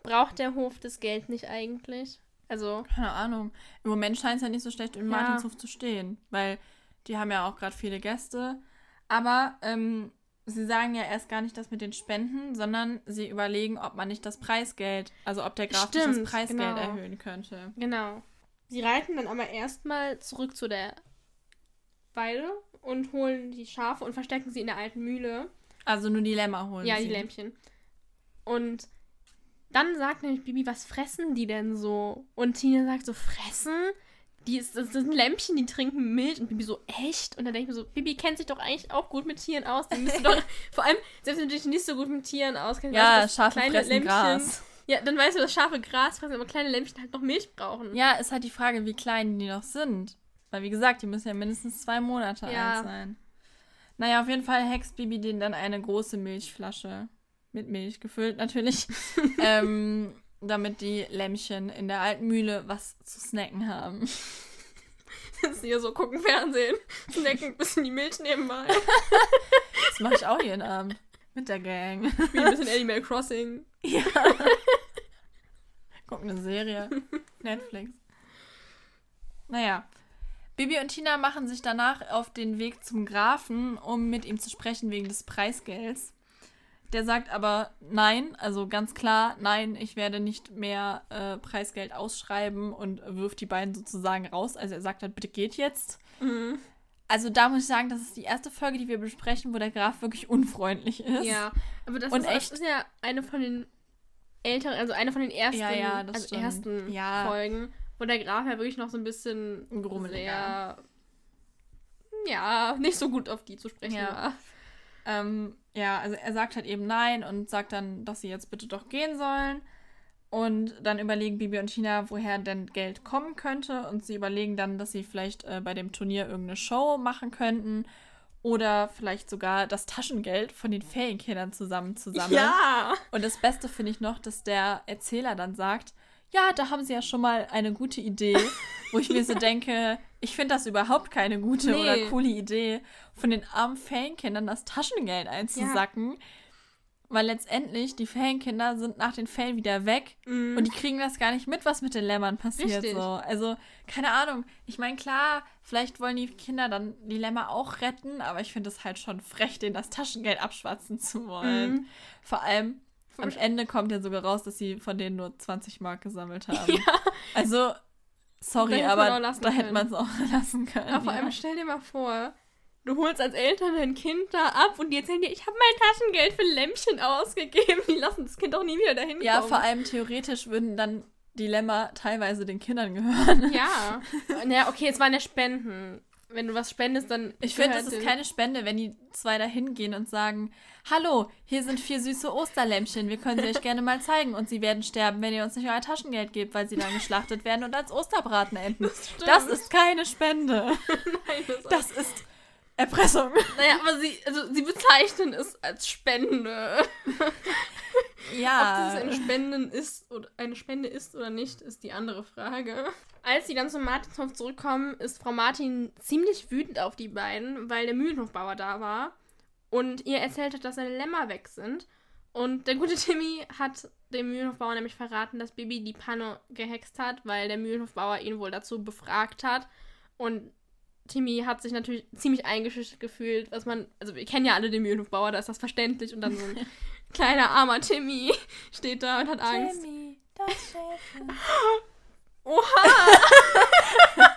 braucht der Hof das Geld nicht eigentlich? Also, Keine Ahnung. Im Moment scheint es ja nicht so schlecht im Ja. Martinshof zu stehen, weil die haben ja auch gerade viele Gäste. Aber ähm, sie sagen ja erst gar nicht das mit den Spenden, sondern sie überlegen, ob man nicht das Preisgeld, also ob der Graf nicht das Stimmt, Preisgeld genau. erhöhen könnte. genau. Sie reiten dann aber erstmal zurück zu der Weide und holen die Schafe und verstecken sie in der alten Mühle. Also nur die Lämmer holen Ja, sie. die Lämpchen. Und dann sagt nämlich Bibi, was fressen die denn so? Und Tina sagt so, fressen? Die ist, das sind Lämpchen, die trinken Milch und Bibi so, echt? Und dann denke ich mir so, Bibi kennt sich doch eigentlich auch gut mit Tieren aus. Die müsste doch, vor allem, selbst wenn du dich nicht so gut mit Tieren auskennst, Ja, weißt Schafe kleine Lämpchen, Gras. Ja, dann weißt du, dass Schafe Gras fressen, aber kleine Lämpchen halt noch Milch brauchen. Ja, ist halt die Frage, wie klein die noch sind. Weil, wie gesagt, die müssen ja mindestens zwei Monate Ja. alt sein. Naja, auf jeden Fall hext Bibi denen dann eine große Milchflasche mit Milch gefüllt natürlich, ähm, damit die Lämmchen in der alten Mühle was zu snacken haben. Sitzen hier so, gucken Fernsehen, snacken ein bisschen die Milch nebenbei. Das mache ich auch jeden Abend mit der Gang. Wie ein bisschen Animal Crossing. Ja. Guck eine Serie. Netflix. Naja. Bibi und Tina machen sich danach auf den Weg zum Grafen, um mit ihm zu sprechen wegen des Preisgelds. Der sagt aber nein, also ganz klar, nein, ich werde nicht mehr äh, Preisgeld ausschreiben und wirft die beiden sozusagen raus. Also er sagt halt, bitte geht jetzt. Mhm. Also da muss ich sagen, das ist die erste Folge, die wir besprechen, wo der Graf wirklich unfreundlich ist. Ja, aber das Und ist, echt- das ist ja eine von den älteren, also eine von den ersten, Ja, ja, also stimmt. ersten Ja. Folgen, wo der Graf ja wirklich noch so ein bisschen Grummeliger. ja, nicht so gut auf die zu sprechen Ja. war. Ähm, ja, also er sagt halt eben nein und sagt dann, dass sie jetzt bitte doch gehen sollen. Und dann überlegen Bibi und Tina, woher denn Geld kommen könnte. Und sie überlegen dann, dass sie vielleicht äh, bei dem Turnier irgendeine Show machen könnten. Oder vielleicht sogar das Taschengeld von den Ferienkindern zusammen zu sammeln. Ja! Und das Beste finde ich noch, dass der Erzähler dann sagt, ja, da haben sie ja schon mal eine gute Idee, wo ich mir so denke, ich finde das überhaupt keine gute Nee. oder coole Idee, von den armen Ferienkindern das Taschengeld einzusacken. Weil letztendlich die Ferienkinder sind nach den Ferien wieder weg Mhm. und die kriegen das gar nicht mit, was mit den Lämmern passiert. Richtig. So. Also, keine Ahnung. Ich meine, klar, vielleicht wollen die Kinder dann die Lämmer auch retten, aber ich finde es halt schon frech, denen das Taschengeld abschwatzen zu wollen. Mhm. Vor allem am Ende kommt ja sogar raus, dass sie von denen nur 20 Mark gesammelt haben. Ja, Also, sorry, aber da hätte man es auch lassen können. aber vor ja. allem stell dir mal vor, du holst als Eltern dein Kind da ab und die erzählen dir, ich habe mein Taschengeld für Lämpchen ausgegeben. Die lassen das Kind auch nie wieder dahin ja, kommen. vor allem theoretisch würden dann die Lämmer teilweise den Kindern gehören. Ja. Naja, okay, es waren ja Spenden. Wenn du was spendest, dann. Ich finde, es ist keine Spende, wenn die zwei da hingehen und sagen, hallo, hier sind vier süße Osterlämpchen, wir können sie euch gerne mal zeigen und sie werden sterben, wenn ihr uns nicht euer Taschengeld gebt, weil sie dann geschlachtet werden und als Osterbraten enden. stimmt. Das ist keine Spende. Nein, das, Das ist Erpressung. Naja, aber sie, also sie bezeichnen es als Spende. Ob Ja. das eine Spende ist oder eine Spende ist oder nicht, ist die andere Frage. Als sie dann zum Martinshof zurückkommen, ist Frau Martin ziemlich wütend auf die beiden, weil der Mühlenhofbauer da war und ihr erzählt hat, dass seine Lämmer weg sind. Und der gute Timmy hat dem Mühlenhofbauer nämlich verraten, dass Bibi die Panne gehext hat, weil der Mühlenhofbauer ihn wohl dazu befragt hat. Und Timmy hat sich natürlich ziemlich eingeschüchtert gefühlt, was man, also wir kennen ja alle den Mühlenhofbauer, da ist das verständlich und dann so ein kleiner armer Timmy steht da und hat Angst. Timmy, das Schäfchen. Oha!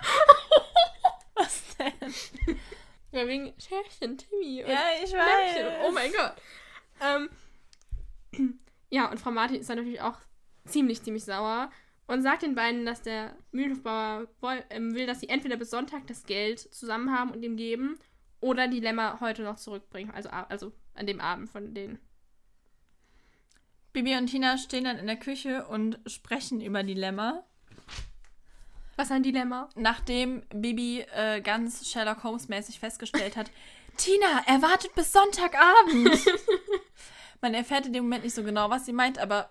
Was denn? Ja, wegen Schärfchen, Timmy. Und Ja, ich weiß. Oh mein Gott. Ähm, ja, und Frau Martin ist dann natürlich auch ziemlich, ziemlich sauer und sagt den beiden, dass der Mühlenhofbauer ähm, will, dass sie entweder bis Sonntag das Geld zusammen haben und ihm geben oder die Lämmer heute noch zurückbringen. Also, also an dem Abend von denen. Bibi und Tina stehen dann in der Küche und sprechen über die Lämmer. Was sind die Lämmer? nachdem Bibi äh, ganz Sherlock Holmes-mäßig festgestellt hat, Tina, er wartet bis Sonntagabend. man erfährt in dem Moment nicht so genau, was sie meint, aber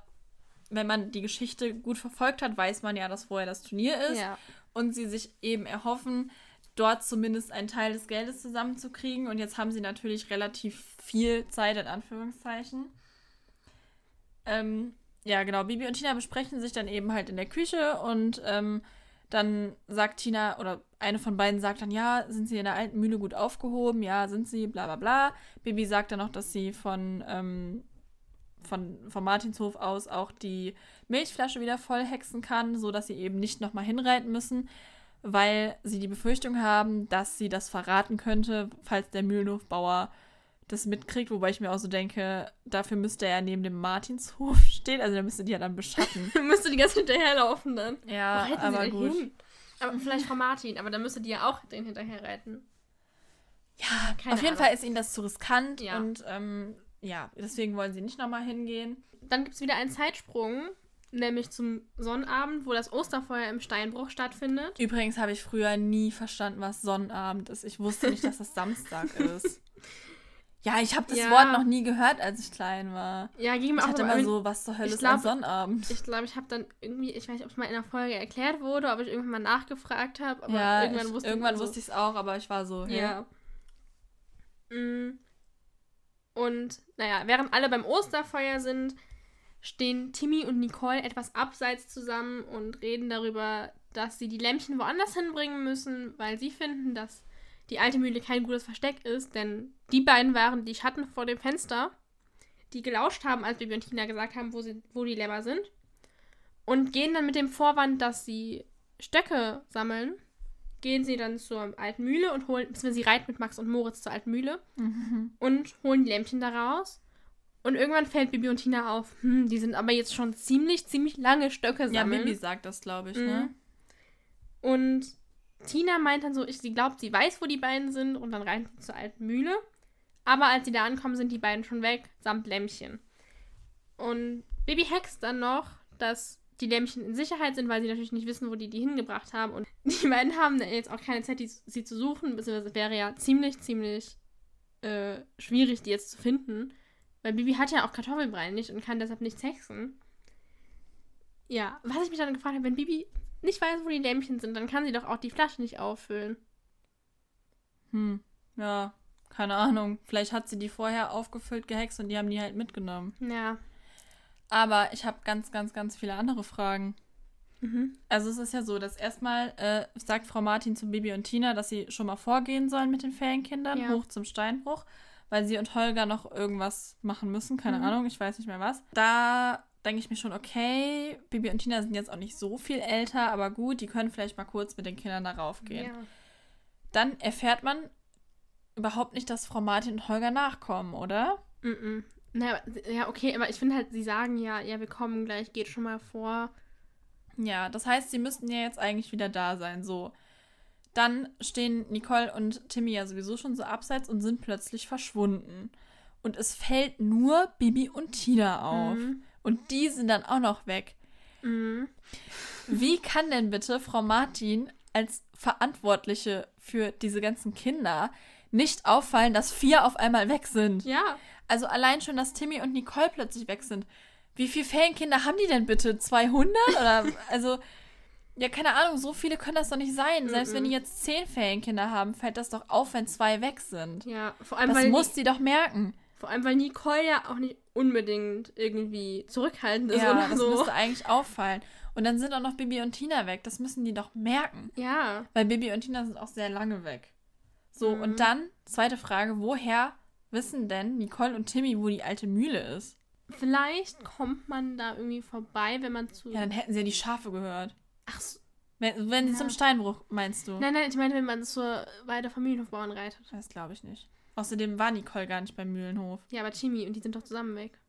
wenn man die Geschichte gut verfolgt hat, weiß man ja, dass vorher das Turnier ist Ja. und sie sich eben erhoffen, dort zumindest einen Teil des Geldes zusammenzukriegen. Und jetzt haben sie natürlich relativ viel Zeit, in Anführungszeichen. Ähm, ja, genau. Bibi und Tina besprechen sich dann eben halt in der Küche und ähm, dann sagt Tina, oder eine von beiden sagt dann, ja, sind sie in der alten Mühle gut aufgehoben? Ja, sind sie, bla bla bla. Bibi sagt dann noch, dass sie von, ähm, von, vom Martinshof aus auch die Milchflasche wieder voll hexen kann, sodass sie eben nicht nochmal hinreiten müssen, weil sie die Befürchtung haben, dass sie das verraten könnte, falls der Mühlenhofbauer das mitkriegt, wobei ich mir auch so denke, dafür müsste er neben dem Martinshof stehen, also da müsste die ja dann beschatten. Müsste die Zeit hinterherlaufen dann. ja, reiten aber gut. hin? Aber vielleicht Frau Martin, aber dann müsste die ja auch den hinterher retten. Ja, Keine auf jeden Ahnung. Fall ist ihnen das zu riskant Ja. und ähm, ja, deswegen wollen sie nicht nochmal hingehen. Dann gibt es wieder einen Zeitsprung, nämlich zum Sonnabend, wo das Osterfeuer im Steinbruch stattfindet. Übrigens habe ich früher nie verstanden, was Sonnabend ist. Ich wusste nicht, dass das Samstag ist. Ja, ich habe das Ja. Wort noch nie gehört, als ich klein war. Ja, ging mir Ich auch hatte immer so, was zur Hölle ist glaub- ein Sonnabend? Ich glaube, ich habe dann irgendwie, ich weiß nicht, ob es mal in der Folge erklärt wurde, ob ich irgendwann mal nachgefragt habe, aber ja, irgendwann ich, wusste irgendwann ich wusste ich es auch, aber ich war so, hä? Ja. Mm. Und naja, während alle beim Osterfeuer sind, stehen Timmy und Nicole etwas abseits zusammen und reden darüber, dass sie die Lämpchen woanders hinbringen müssen, weil sie finden, dass die alte Mühle kein gutes Versteck ist, denn die beiden waren die Schatten vor dem Fenster, die gelauscht haben, als Bibi und Tina gesagt haben, wo, sie, wo die Lämmer sind. Und gehen dann mit dem Vorwand, dass sie Stöcke sammeln, gehen sie dann zur alten Mühle und holen, beziehungsweise sie reiten mit Max und Moritz zur alten Mühle Mhm. und holen die Lämpchen da raus. Und irgendwann fällt Bibi und Tina auf, hm, die sind aber jetzt schon ziemlich, ziemlich lange Stöcke Ja, sammeln. Bibi sagt das, glaube ich, Mhm. ne? Und Tina meint dann so, ich, sie glaubt, sie weiß, wo die beiden sind und dann reiten sie zur alten Mühle. Aber als sie da ankommen, sind die beiden schon weg, samt Lämpchen. Und Bibi hext dann noch, dass die Lämpchen in Sicherheit sind, weil sie natürlich nicht wissen, wo die die hingebracht haben. Und die beiden haben jetzt auch keine Zeit, die, sie zu suchen, beziehungsweise es wäre ja ziemlich, ziemlich äh, schwierig, die jetzt zu finden. Weil Bibi hat ja auch Kartoffelbrei nicht und kann deshalb nichts hexen. Ja, was ich mich dann gefragt habe, wenn Bibi nicht weiß, wo die Lämpchen sind, dann kann sie doch auch die Flasche nicht auffüllen. Hm. Ja, keine Ahnung. Vielleicht hat sie die vorher aufgefüllt, gehext und die haben die halt mitgenommen. Ja. Aber ich habe ganz, ganz, ganz viele andere Fragen. Mhm. Also es ist ja so, dass erstmal äh, sagt Frau Martin zu Bibi und Tina, dass sie schon mal vorgehen sollen mit den Ferienkindern, Ja. hoch zum Steinbruch, weil sie und Holger noch irgendwas machen müssen, keine Mhm. Ahnung, ich weiß nicht mehr was. Da denke ich mir schon, okay, Bibi und Tina sind jetzt auch nicht so viel älter, aber gut, die können vielleicht mal kurz mit den Kindern darauf gehen. Ja. Dann erfährt man überhaupt nicht, dass Frau Martin und Holger nachkommen, oder? Mhm. Na, ja, okay, aber ich finde halt, sie sagen ja, ja, wir kommen gleich, geht schon mal vor. Ja, das heißt, sie müssten ja jetzt eigentlich wieder da sein. So. Dann stehen Nicole und Timmy ja sowieso schon so abseits und sind plötzlich verschwunden. Und es fällt nur Bibi und Tina auf. Mhm. Und die sind dann auch noch weg. Mhm. Wie kann denn bitte Frau Martin als Verantwortliche für diese ganzen Kinder nicht auffallen, dass vier auf einmal weg sind? Ja. Also allein schon, dass Timmy und Nicole plötzlich weg sind. Wie viele Ferienkinder haben die denn bitte? 200? Oder, also, ja, keine Ahnung, so viele können das doch nicht sein. Selbst wenn die jetzt zehn Ferienkinder haben, fällt das doch auf, wenn zwei weg sind. Ja, vor allem, Das weil muss sie doch merken. vor allem, weil Nicole ja auch nicht unbedingt irgendwie zurückhaltend ist Ja, oder das so. müsste eigentlich auffallen. Und dann sind auch noch Bibi und Tina weg. Das müssen die doch merken. Ja. Weil Bibi und Tina sind auch sehr lange weg. So, Mhm. und dann, zweite Frage, woher wissen denn Nicole und Timmy, wo die alte Mühle ist? Vielleicht kommt man da irgendwie vorbei, wenn man zu. Ja, dann hätten sie ja die Schafe gehört. Ach so. Wenn, wenn sie Ja. zum Steinbruch, meinst du? Nein, nein, ich meine, wenn man zur Weide Familienhofbauern reitet. Das glaube ich nicht. Außerdem war Nicole gar nicht beim Mühlenhof. Ja, aber Timmy und die sind doch zusammen weg.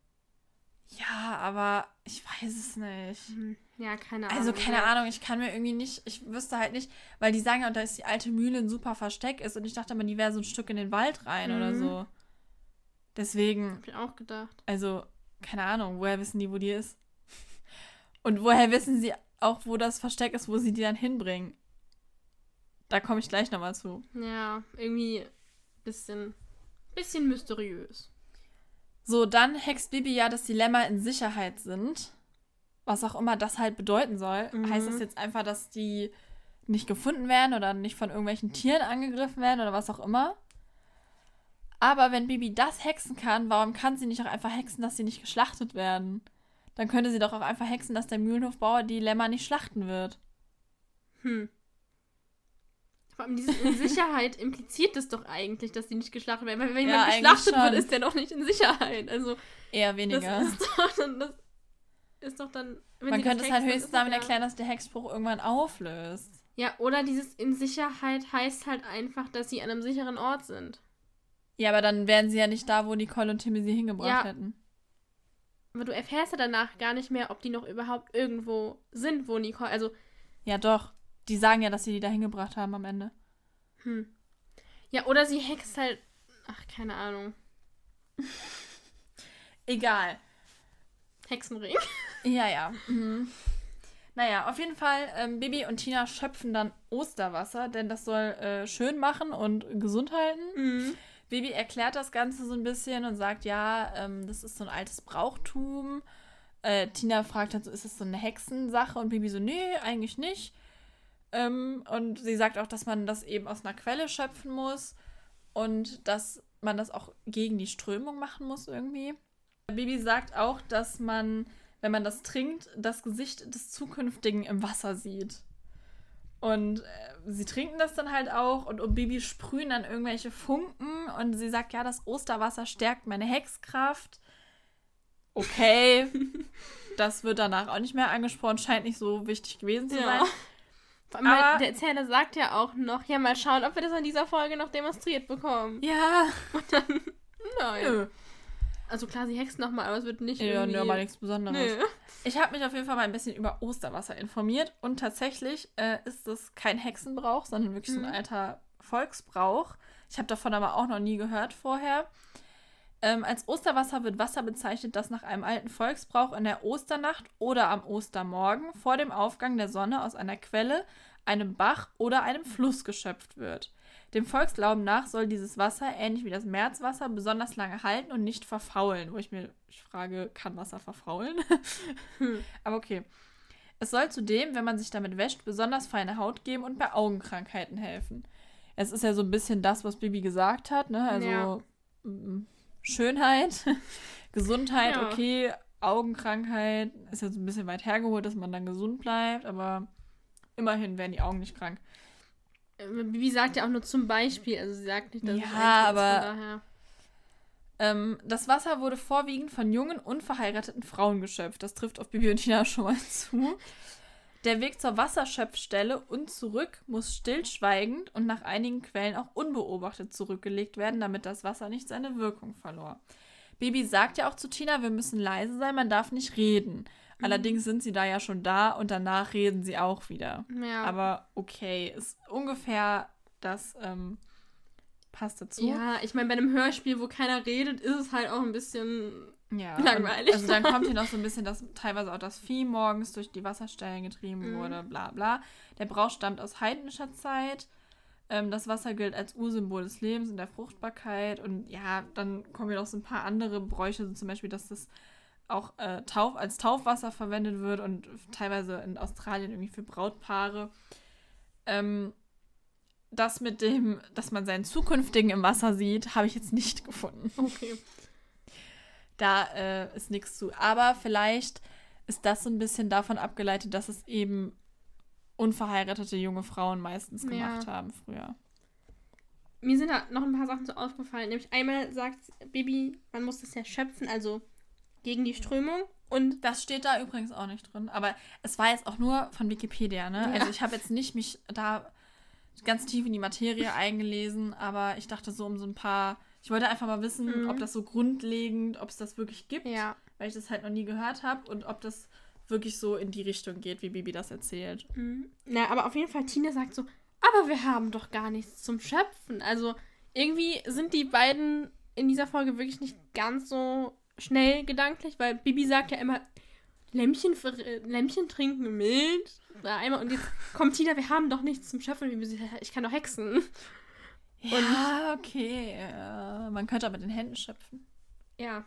Ja, aber ich weiß es nicht. Hm. Ja, keine Ahnung. Also keine. Ahnung, ich kann mir irgendwie nicht, ich wüsste halt nicht, weil die sagen ja, da ist die alte Mühle ein super Versteck ist und ich dachte immer, die wäre so ein Stück in den Wald rein oder Mhm. so. Deswegen, Hab ich auch gedacht. also keine Ahnung, woher wissen die, wo die ist? Und woher wissen sie auch, wo das Versteck ist, wo sie die dann hinbringen? Da komme ich gleich nochmal zu. Ja, irgendwie bisschen, bisschen mysteriös. So, dann hext Bibi ja, dass die Lämmer in Sicherheit sind. Was auch immer das halt bedeuten soll. Mhm. Heißt das jetzt einfach, dass die nicht gefunden werden oder nicht von irgendwelchen Tieren angegriffen werden oder was auch immer? Aber wenn Bibi das hexen kann, warum kann sie nicht auch einfach hexen, dass sie nicht geschlachtet werden? Dann könnte sie doch auch einfach hexen, dass der Mühlenhofbauer die Lämmer nicht schlachten wird. Hm. Vor allem dieses in Sicherheit impliziert es doch eigentlich, dass die nicht geschlachtet werden. Weil wenn Ja, jemand geschlachtet wird, ist der doch nicht in Sicherheit. Also Eher das weniger. ist doch dann, das ist doch dann. Man könnte es halt höchstens damit ja- erklären, dass der Hexspruch irgendwann auflöst. Ja, oder dieses in Sicherheit heißt halt einfach, dass sie an einem sicheren Ort sind. Ja, aber dann wären sie ja nicht da, wo Nicole und Timmy sie hingebracht Ja. hätten. Aber du erfährst ja danach gar nicht mehr, ob die noch überhaupt irgendwo sind, wo Nicole. Also, Ja, doch. die sagen ja, dass sie die da hingebracht haben am Ende. Hm. Ja, oder sie hext halt. Ach, keine Ahnung. Egal. Hexenring. Ja, ja. Mhm. Naja, auf jeden Fall, ähm, Bibi und Tina schöpfen dann Osterwasser, denn das soll äh, schön machen und gesund halten. Mhm. Bibi erklärt das Ganze so ein bisschen und sagt, ja, ähm, das ist so ein altes Brauchtum. Äh, Tina fragt halt so, ist das so eine Hexensache? Und Bibi so, nee, eigentlich nicht. Ähm, und sie sagt auch, dass man das eben aus einer Quelle schöpfen muss und dass man das auch gegen die Strömung machen muss irgendwie. Bibi sagt auch, dass man, wenn man das trinkt, das Gesicht des Zukünftigen im Wasser sieht. Und äh, sie trinken das dann halt auch und um Bibi sprühen dann irgendwelche Funken und sie sagt, ja, das Osterwasser stärkt meine Hexkraft. Okay. das wird danach auch nicht mehr angesprochen, scheint nicht so wichtig gewesen zu Ja. sein. Aber- der Erzähler sagt ja auch noch, ja, mal schauen, ob wir das in dieser Folge noch demonstriert bekommen. Ja. Nein. Nö. Also klar, sie hext nochmal, aber es wird nicht Ja, irgendwie... aber nichts Besonderes. Nö. Ich habe mich auf jeden Fall mal ein bisschen über Osterwasser informiert und tatsächlich äh, ist es kein Hexenbrauch, sondern wirklich so Mhm. ein alter Volksbrauch. Ich habe davon aber auch noch nie gehört vorher. Ähm, als Osterwasser wird Wasser bezeichnet, das nach einem alten Volksbrauch in der Osternacht oder am Ostermorgen vor dem Aufgang der Sonne aus einer Quelle, einem Bach oder einem Fluss geschöpft wird. Dem Volksglauben nach soll dieses Wasser, ähnlich wie das Märzwasser, besonders lange halten und nicht verfaulen. Wo ich mir ich frage, kann Wasser verfaulen? Hm. Aber okay. Es soll zudem, wenn man sich damit wäscht, besonders feine Haut geben und bei Augenkrankheiten helfen. Es ist ja so ein bisschen das, was Bibi gesagt hat, ne? Also Ja. mm, Schönheit, Gesundheit, Ja. okay, Augenkrankheit ist jetzt ein bisschen weit hergeholt, dass man dann gesund bleibt, aber immerhin werden die Augen nicht krank. Äh, Bibi sagt ja auch nur zum Beispiel, also sie sagt nicht, dass Ja, es aber- von daher. Ähm, das Wasser wurde vorwiegend von jungen, unverheirateten Frauen geschöpft. Das trifft auf Bibi und Tina schon mal zu. Der Weg zur Wasserschöpfstelle und zurück muss stillschweigend und nach einigen Quellen auch unbeobachtet zurückgelegt werden, damit das Wasser nicht seine Wirkung verlor. Bibi sagt ja auch zu Tina, wir müssen leise sein, man darf nicht reden. Allerdings sind sie da ja schon da und danach reden sie auch wieder. Ja. Aber okay, ist ungefähr das ähm, passt dazu. ja, ich meine, bei einem Hörspiel, wo keiner redet, ist es halt auch ein bisschen. Ja, Langweilig. Also dann kommt hier noch so ein bisschen, dass teilweise auch das Vieh morgens durch die Wasserstellen getrieben Mhm. wurde, bla bla. Der Brauch stammt aus heidnischer Zeit. Ähm, das Wasser gilt als Ursymbol des Lebens und der Fruchtbarkeit. Und ja, dann kommen hier noch so ein paar andere Bräuche, so zum Beispiel, dass das auch äh, Tauf, als Taufwasser verwendet wird und teilweise in Australien irgendwie für Brautpaare. Ähm, das mit dem, dass man seinen Zukünftigen im Wasser sieht, habe ich jetzt nicht gefunden. Okay. Da äh, ist nichts zu. Aber vielleicht ist das so ein bisschen davon abgeleitet, dass es eben unverheiratete junge Frauen meistens Ja. gemacht haben früher. Mir sind da noch ein paar Sachen so aufgefallen. Nämlich einmal sagt Bibi, man muss das ja schöpfen, also gegen die Strömung. Und Das steht da übrigens auch nicht drin. Aber es war jetzt auch nur von Wikipedia, ne? Ja. Also ich habe jetzt nicht mich da ganz tief in die Materie eingelesen, aber ich dachte so um so ein paar. Ich wollte einfach mal wissen, Mhm. ob das so grundlegend, ob es das wirklich gibt, ja, weil ich das halt noch nie gehört habe und ob das wirklich so in die Richtung geht, wie Bibi das erzählt. Mhm. Na, aber auf jeden Fall, Tina sagt so, aber wir haben doch gar nichts zum Schöpfen. Also irgendwie sind die beiden in dieser Folge wirklich nicht ganz so schnell gedanklich, weil Bibi sagt ja immer, Lämmchen, äh, Lämmchen trinken mild. Da einmal, und jetzt kommt Tina, wir haben doch nichts zum Schöpfen. Ich kann doch hexen. Ja, okay. Ja, man könnte aber mit den Händen schöpfen. Ja.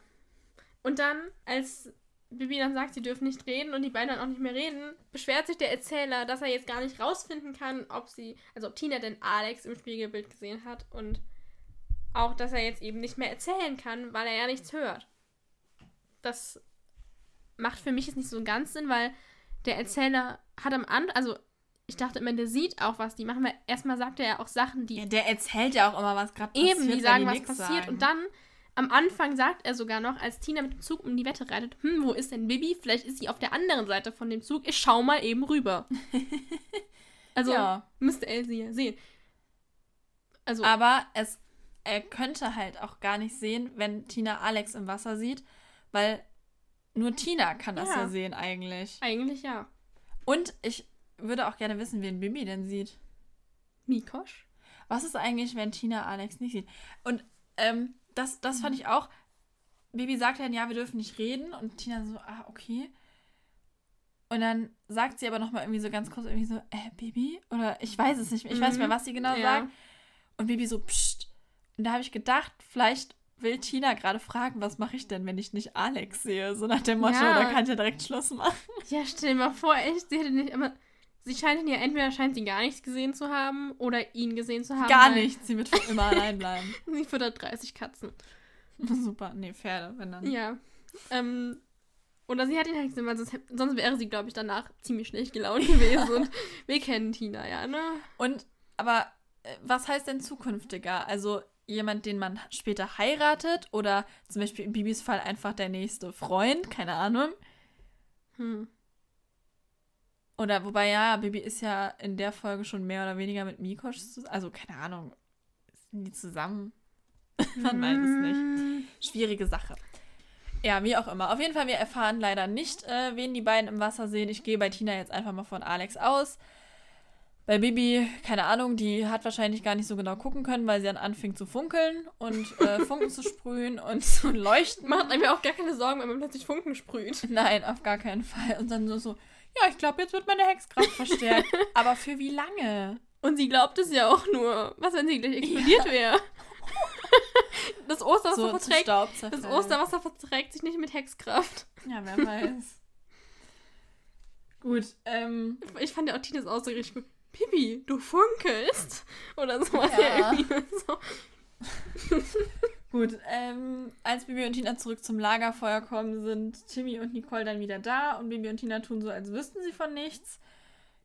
Und dann, als Bibi dann sagt, sie dürfen nicht reden und die beiden dann auch nicht mehr reden, beschwert sich der Erzähler, dass er jetzt gar nicht rausfinden kann, ob sie, also ob Tina denn Alex im Spiegelbild gesehen hat und auch, dass er jetzt eben nicht mehr erzählen kann, weil er ja nichts hört. Das macht für mich jetzt nicht so ganz Sinn, weil der Erzähler hat am Anfang, also ich dachte immer, der sieht auch, was die machen, weil erstmal sagt er ja auch Sachen, die Ja, der erzählt ja auch immer, was gerade passiert. Eben, die sagen, was nix passiert. sagen. Und dann, am Anfang sagt er sogar noch, als Tina mit dem Zug um die Wette reitet, hm, wo ist denn Bibi? Vielleicht ist sie auf der anderen Seite von dem Zug. Ich schau mal eben rüber. Also ja. müsste er sie ja sehen. Also, Aber es, er könnte halt auch gar nicht sehen, wenn Tina Alex im Wasser sieht, weil nur Tina kann das ja, Ja. sehen eigentlich. eigentlich ja. Und ich würde auch gerne wissen, wen Bibi denn sieht. Mikosch? Was ist eigentlich, wenn Tina Alex nicht sieht? Und ähm, das, das fand ich auch. Bibi sagt dann, ja, wir dürfen nicht reden. Und Tina so, ah, okay. Und dann sagt sie aber nochmal irgendwie so ganz kurz irgendwie so, äh, Bibi? Oder ich weiß es nicht mehr. Ich weiß nicht mehr, was sie genau Ja. sagt. Und Bibi so, pst. Und da habe ich gedacht, vielleicht will Tina gerade fragen, was mache ich denn, wenn ich nicht Alex sehe? So nach dem Motto, Ja. da kann ich ja direkt Schluss machen. Ja, stell dir mal vor, echt, sie hätte nicht, aber sie scheint ihn ja, entweder scheint sie gar nichts gesehen zu haben oder ihn gesehen zu haben. Gar weil nicht. Sie wird für immer allein bleiben. Sie füttert 30 Katzen. Super. Nee, Pferde, wenn dann. Ja. Ähm, oder sie hat ihn halt gesehen, weil sonst wäre sie, glaube ich, danach ziemlich schlecht gelaunt gewesen. Und wir kennen Tina, ja, ne? Und, aber äh, was heißt denn zukünftiger? Also jemand, den man später heiratet oder zum Beispiel in Bibis Fall einfach der nächste Freund, keine Ahnung. Hm. Oder wobei ja, Bibi ist ja in der Folge schon mehr oder weniger mit Mikosch zusammen. Also keine Ahnung. Sind die zusammen? man weiß es nicht. Hm. Schwierige Sache. Ja, wie auch immer. Auf jeden Fall, wir erfahren leider nicht, äh, wen die beiden im Wasser sehen. Ich gehe bei Tina jetzt einfach mal von Alex aus. Bei Bibi, keine Ahnung, die hat wahrscheinlich gar nicht so genau gucken können, weil sie dann anfing zu funkeln und äh, Funken zu sprühen und zu leuchten. Macht einem ja auch gar keine Sorgen, wenn man plötzlich Funken sprüht. Nein, auf gar keinen Fall. Und dann so, so ja, ich glaube, jetzt wird meine Hexkraft verstärkt. Aber für wie lange? Und sie glaubt es ja auch nur. Was, wenn sie gleich explodiert wäre? Das Osterwasser So verträgt. Das. Osterwasser verträgt sich nicht mit Hexkraft. Ja, wer weiß. Gut, ähm, Ich fand ja auch Tinas Aussage richtig gut. Bibi, du funkelst. Oder so was Ja. ja irgendwie so. Gut, ähm, als Bibi und Tina zurück zum Lagerfeuer kommen, sind Timmy und Nicole dann wieder da und Bibi und Tina tun so, als wüssten sie von nichts.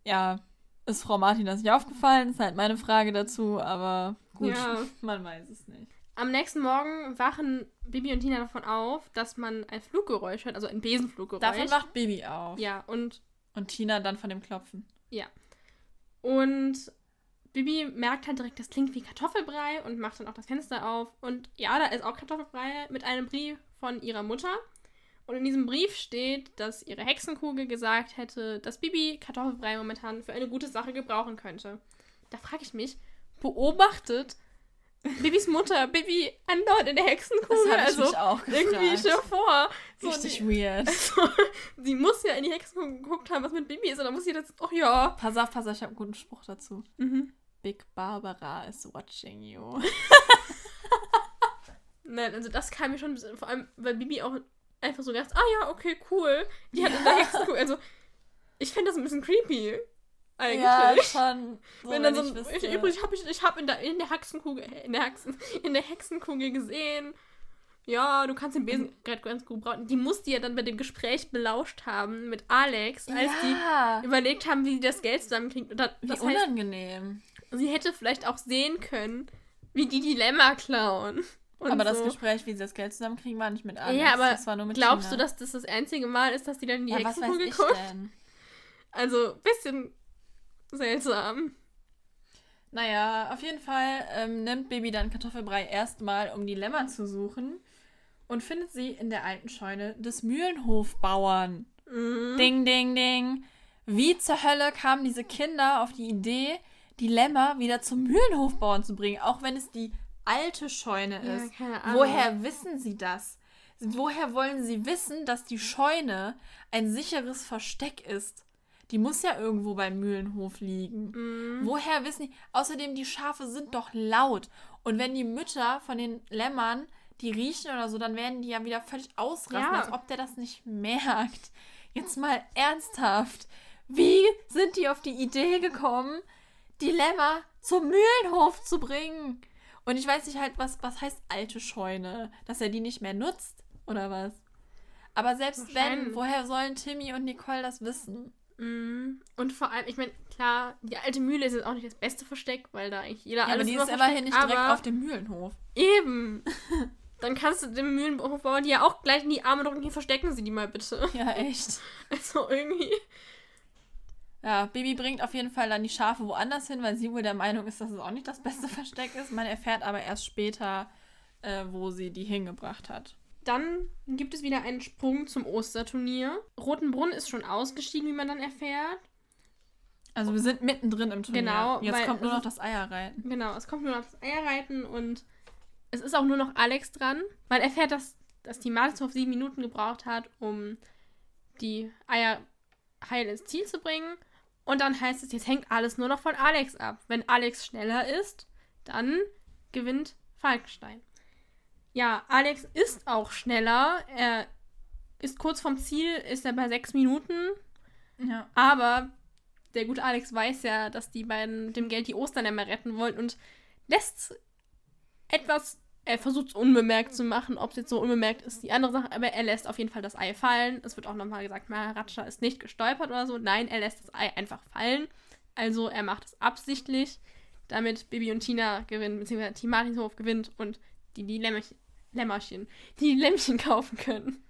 Ja, ist Frau Martin das nicht aufgefallen? Ist halt meine Frage dazu, aber gut, Ja. man weiß es nicht. Am nächsten Morgen wachen Bibi und Tina davon auf, dass man ein Fluggeräusch hört, also ein Besenfluggeräusch. Davon wacht Bibi auf. Ja, und Und Tina dann von dem Klopfen. Und Bibi merkt halt direkt, das klingt wie Kartoffelbrei und macht dann auch das Fenster auf. Und ja, da ist auch Kartoffelbrei mit einem Brief von ihrer Mutter. Und in diesem Brief steht, dass ihre Hexenkugel gesagt hätte, dass Bibi Kartoffelbrei momentan für eine gute Sache gebrauchen könnte. Da frage ich mich, beobachtet Bibis Mutter Bibi andauernd in der Hexenkugel? Das also mich auch gefragt. irgendwie dir vor. So, Richtig die, weird. also, sie muss ja in die Hexenkugel geguckt haben, was mit Bibi ist. Und dann muss sie das, oh ja. Pass auf, pass auf, ich habe einen guten Spruch dazu. Mhm. Big Barbara is watching you. Nein, also das kam mir schon ein bisschen, vor allem, weil Bibi auch einfach so ganz, ah ja, okay, cool. Die hat in der Hexenkugel, also ich fände das ein bisschen creepy. Eigentlich. Ja, schon. So, wenn dann so ich ein, ich, übrigens habe ich, ich habe in der, in der Hexenkugel, in der Hexen, in der Hexenkugel gesehen, ja, du kannst den Besen gerade ganz gut brauchen. Die musste ja dann bei dem Gespräch belauscht haben mit Alex, als ja, die überlegt haben, wie die das Geld zusammenkriegt. Und da, wie das heißt, unangenehm. sie hätte vielleicht auch sehen können, wie die Dilemma klauen. Und aber das so. Gespräch, wie sie das Geld zusammenkriegen, war nicht mit Alex. Ja, aber das Glaubst Tina. du, dass das das einzige Mal ist, dass die dann in die Ja, Hexenkugel guckt? Also, bisschen seltsam. Naja, auf jeden Fall ähm, nimmt Baby dann Kartoffelbrei erstmal, um die Lämmer zu suchen und findet sie in der alten Scheune des Mühlenhofbauern. Mhm. Ding, ding, ding. Wie zur Hölle kamen diese Kinder auf die Idee, die Lämmer wieder zum Mühlenhofbauern zu bringen, auch wenn es die alte Scheune Ja, ist. keine Ahnung. Woher wissen sie das? Woher wollen sie wissen, dass die Scheune ein sicheres Versteck ist? Die muss ja irgendwo beim Mühlenhof liegen. Mhm. Woher wissen die? Außerdem, die Schafe sind doch laut. Und wenn die Mütter von den Lämmern die riechen oder so, dann werden die ja wieder völlig ausrasten, Ja. als ob der das nicht merkt. Jetzt mal ernsthaft. Wie sind die auf die Idee gekommen, die Lämmer zum Mühlenhof zu bringen? Und ich weiß nicht halt, was, was heißt alte Scheune? Dass er die nicht mehr nutzt? Oder was? Aber selbst wenn, woher sollen Timmy und Nicole das wissen? Mhm. Und vor allem, ich meine, klar, die alte Mühle ist jetzt auch nicht das beste Versteck, weil da eigentlich jeder Ja, aber alles die immer ist immerhin nicht direkt aber auf dem Mühlenhof. Eben. Dann kannst du dem Mühlenhofbauer die ja auch gleich in die Arme drücken, hier verstecken sie die mal bitte. Ja, echt. Also irgendwie. Ja, Baby bringt auf jeden Fall dann die Schafe woanders hin, weil sie wohl der Meinung ist, dass es auch nicht das beste Versteck ist. Man erfährt aber erst später, äh, wo sie die hingebracht hat. Dann gibt es wieder einen Sprung zum Osterturnier. Rotenbrunn ist schon ausgestiegen, wie man dann erfährt. Also wir sind mittendrin im Turnier. Genau, Jetzt weil kommt nur noch das Eierreiten. Genau, es kommt nur noch das Eierreiten und es ist auch nur noch Alex dran, weil er fährt, dass, dass die Martinshof sieben Minuten gebraucht hat, um die Eier heil ins Ziel zu bringen. Und dann heißt es, jetzt hängt alles nur noch von Alex ab. Wenn Alex schneller ist, dann gewinnt Falkenstein. Ja, Alex ist auch schneller. Er ist kurz vom Ziel, ist er bei sechs Minuten. Ja. Aber der gute Alex weiß ja, dass die beiden mit dem Geld die Ostern retten wollen und lässt etwas, er versucht es unbemerkt zu machen, ob es jetzt so unbemerkt ist, die andere Sache, aber er lässt auf jeden Fall das Ei fallen. Es wird auch nochmal gesagt, Maharaja ist nicht gestolpert oder so. Nein, er lässt das Ei einfach fallen. Also er macht es absichtlich, damit Bibi und Tina gewinnen, beziehungsweise Team Martinshof gewinnt und die die Lämmerchen, Lämmerchen, die Lämmchen kaufen können.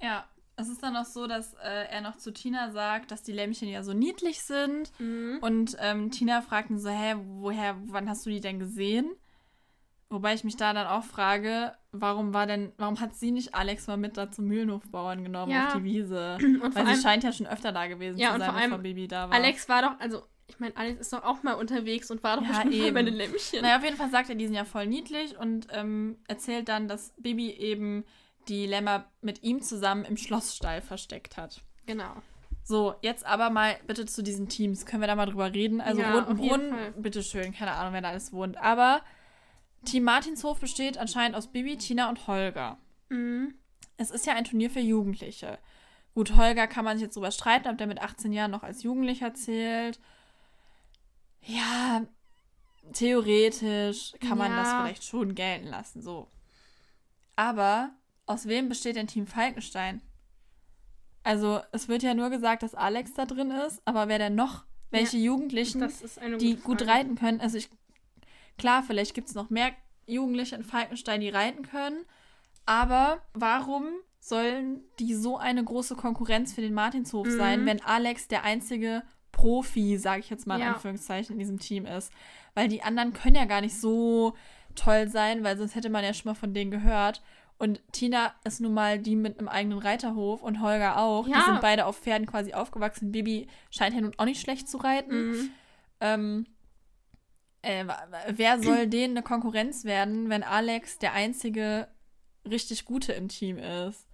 Ja. Es ist dann auch so, dass äh, er noch zu Tina sagt, dass die Lämmchen ja so niedlich sind. Mhm. Und ähm, Tina fragt ihn so, hä, woher, wann hast du die denn gesehen? Wobei ich mich da dann auch frage, warum war denn, warum hat sie nicht Alex mal mit da zum Mühlenhofbauern genommen Ja. auf die Wiese? Und Weil sie scheint ja schon öfter da gewesen Ja, zu sein, bevor Baby da war. Alex war doch, also, ich meine, Alex ist doch auch mal unterwegs und war doch Ja, eben. bei den Lämmchen. Naja, auf jeden Fall sagt er, die sind ja voll niedlich und ähm, erzählt dann, dass Bibi eben die Lämmer mit ihm zusammen im Schlossstall versteckt hat. Genau. So, jetzt aber mal bitte zu diesen Teams. Können wir da mal drüber reden? Also Ja, Fall. bitteschön, keine Ahnung, wer da alles wohnt. Aber Team Martinshof besteht anscheinend aus Bibi, Tina und Holger. Mhm. Es ist ja ein Turnier für Jugendliche. Gut, Holger kann man sich jetzt drüber streiten, ob der mit 18 Jahren noch als Jugendlicher zählt. Ja, theoretisch kann man das Ja. vielleicht schon gelten lassen, so. Aber aus wem besteht denn Team Falkenstein? Also, es wird ja nur gesagt, dass Alex da drin ist, aber wer denn noch? Welche Jugendlichen, Das ist eine die gut Frage. reiten können? Also, ich, klar, vielleicht gibt es noch mehr Jugendliche in Falkenstein, die reiten können, aber warum sollen die so eine große Konkurrenz für den Martinshof Mhm. sein, wenn Alex der einzige Profi, sage ich jetzt mal in Ja. Anführungszeichen, in diesem Team ist? Weil die anderen können ja gar nicht so toll sein, weil sonst hätte man ja schon mal von denen gehört. Und Tina ist nun mal die mit einem eigenen Reiterhof und Holger auch. Die Ja. sind beide auf Pferden quasi aufgewachsen. Bibi scheint ja nun auch nicht schlecht zu reiten. Mhm. Ähm, äh, wer soll denen eine Konkurrenz werden, wenn Alex der einzige richtig Gute im Team ist?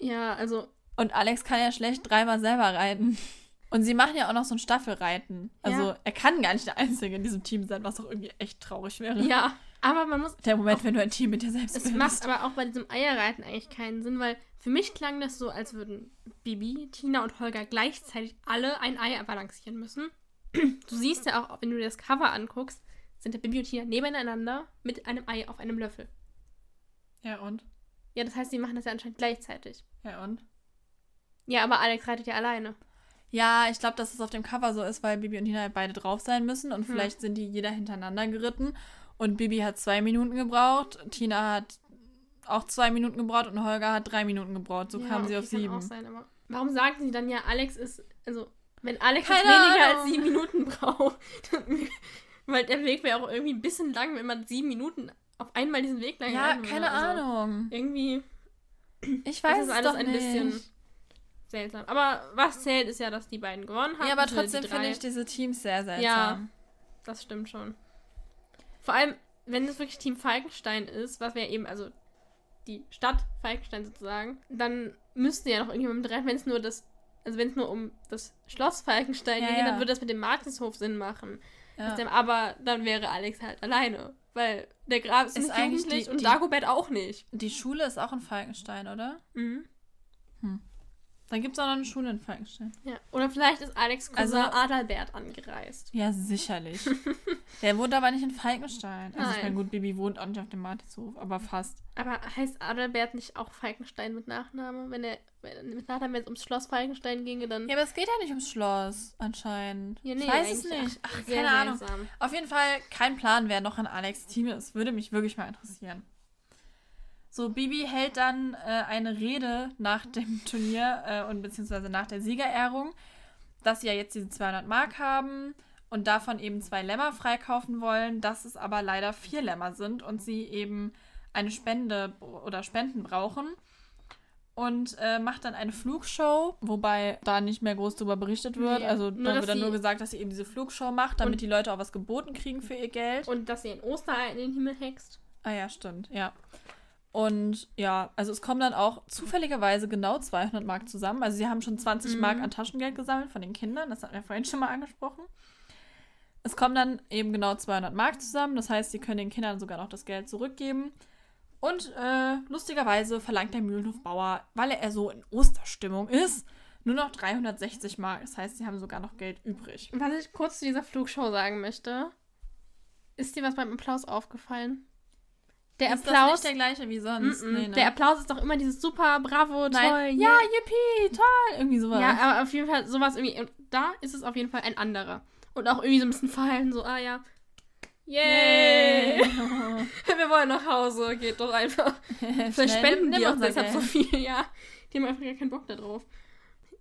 Ja, also, Und Alex kann ja schlecht dreimal selber reiten. Und sie machen ja auch noch so ein Staffelreiten. Also Ja. er kann gar nicht der Einzige in diesem Team sein, was auch irgendwie echt traurig wäre. ja. Aber man muss. Der Moment, wenn du ein Team mit dir selbst Es bist. macht aber auch bei diesem Eierreiten eigentlich keinen Sinn, weil für mich klang das so, als würden Bibi, Tina und Holger gleichzeitig alle ein Ei balancieren müssen. Du siehst ja auch, wenn du dir das Cover anguckst, sind der Bibi und Tina nebeneinander mit einem Ei auf einem Löffel. Ja, und? Ja, das heißt, sie machen das ja anscheinend gleichzeitig. Ja, und? Ja, aber Alex reitet ja alleine. Ja, ich glaube, dass es auf dem Cover so ist, weil Bibi und Tina halt beide drauf sein müssen und Hm. vielleicht sind die jeder hintereinander geritten. Und Bibi hat zwei Minuten gebraucht, Tina hat auch zwei Minuten gebraucht und Holger hat drei Minuten gebraucht. So ja, kamen sie auf sieben. Sein, aber warum sagen sie dann ja, Alex ist, also, wenn Alex Keine weniger Ahnung. als sieben Minuten braucht, weil der Weg wäre auch irgendwie ein bisschen lang, wenn man sieben Minuten auf einmal diesen Weg lang Ja, keine würde. Also, Ahnung. Irgendwie Ich weiß es alles doch ein nicht. bisschen seltsam. Aber was zählt, ist ja, dass die beiden gewonnen haben. ja, aber trotzdem finde ich diese Teams sehr seltsam. Ja. Das stimmt schon. Vor allem, wenn es wirklich Team Falkenstein ist, was wäre eben, also die Stadt Falkenstein sozusagen, dann müsste ja noch irgendjemand mit rein, wenn es nur das, also wenn es nur um das Schloss Falkenstein Ja, geht, ja. dann würde das mit dem Martinshof Sinn machen. Ja. Aber dann wäre Alex halt alleine. Weil der Graf ist, Ist nicht eigentlich jugendlich die- und Dagobert auch nicht. Die Schule ist auch in Falkenstein, oder? Mhm. Dann gibt es auch noch eine Schule in Falkenstein. Ja. Oder vielleicht ist Alex Cousin Also- Adalbert angereist. Ja, sicherlich. Der wohnt aber nicht in Falkenstein. Also ich meine, gut, Bibi wohnt auch nicht auf dem Martinshof, aber fast. Aber heißt Adalbert nicht auch Falkenstein mit Nachname? Wenn er wenn, mit Nachname, wenn es ums Schloss Falkenstein ginge, dann. Ja, aber es geht ja nicht ums Schloss, anscheinend. Ja, nee, ich weiß es nicht. ach, keine Ahnung. Auf jeden Fall kein Plan, wer noch in Alex Team ist. Würde mich wirklich mal interessieren. So, Bibi hält dann äh, eine Rede nach dem Turnier äh, und beziehungsweise nach der Siegerehrung, dass sie ja jetzt diese 200 Mark haben und davon eben zwei Lämmer freikaufen wollen, dass es aber leider vier Lämmer sind und sie eben eine Spende oder Spenden brauchen. und äh, macht dann eine Flugshow, wobei da nicht mehr groß drüber berichtet wird. Nee, also nur, da wird dann nur gesagt, dass sie eben diese Flugshow macht, damit die Leute auch was geboten kriegen für ihr Geld. Und dass sie ein Osterei in den Himmel hext. Ah ja, stimmt, ja. Und ja, also es kommen dann auch zufälligerweise genau 200 Mark zusammen. Also sie haben schon 20 Mhm. Mark an Taschengeld gesammelt von den Kindern. Das hatten wir vorhin schon mal angesprochen. Es kommen dann eben genau 200 Mark zusammen. Das heißt, sie können den Kindern sogar noch das Geld zurückgeben. Und äh, lustigerweise verlangt der Mühlenhofbauer, weil er so in Osterstimmung ist, nur noch 360 Mark. Das heißt, sie haben sogar noch Geld übrig. Was ich kurz zu dieser Flugshow sagen möchte, ist dir was beim Applaus aufgefallen? Der ist Applaus. nicht der gleiche wie sonst? Mm-mm. Nee, ne? Der Applaus ist doch immer dieses super, bravo, toll. Nein. yeah. Ja, yippie, toll. Irgendwie sowas. Ja, aber auf jeden Fall sowas irgendwie. Und da ist es auf jeden Fall ein anderer. Und auch irgendwie so ein bisschen fallen, so, ah ja. Yay! Wir wollen nach Hause, geht doch einfach. Vielleicht spenden nimm- die auch deshalb so viel, ja. Die haben einfach gar keinen Bock da drauf.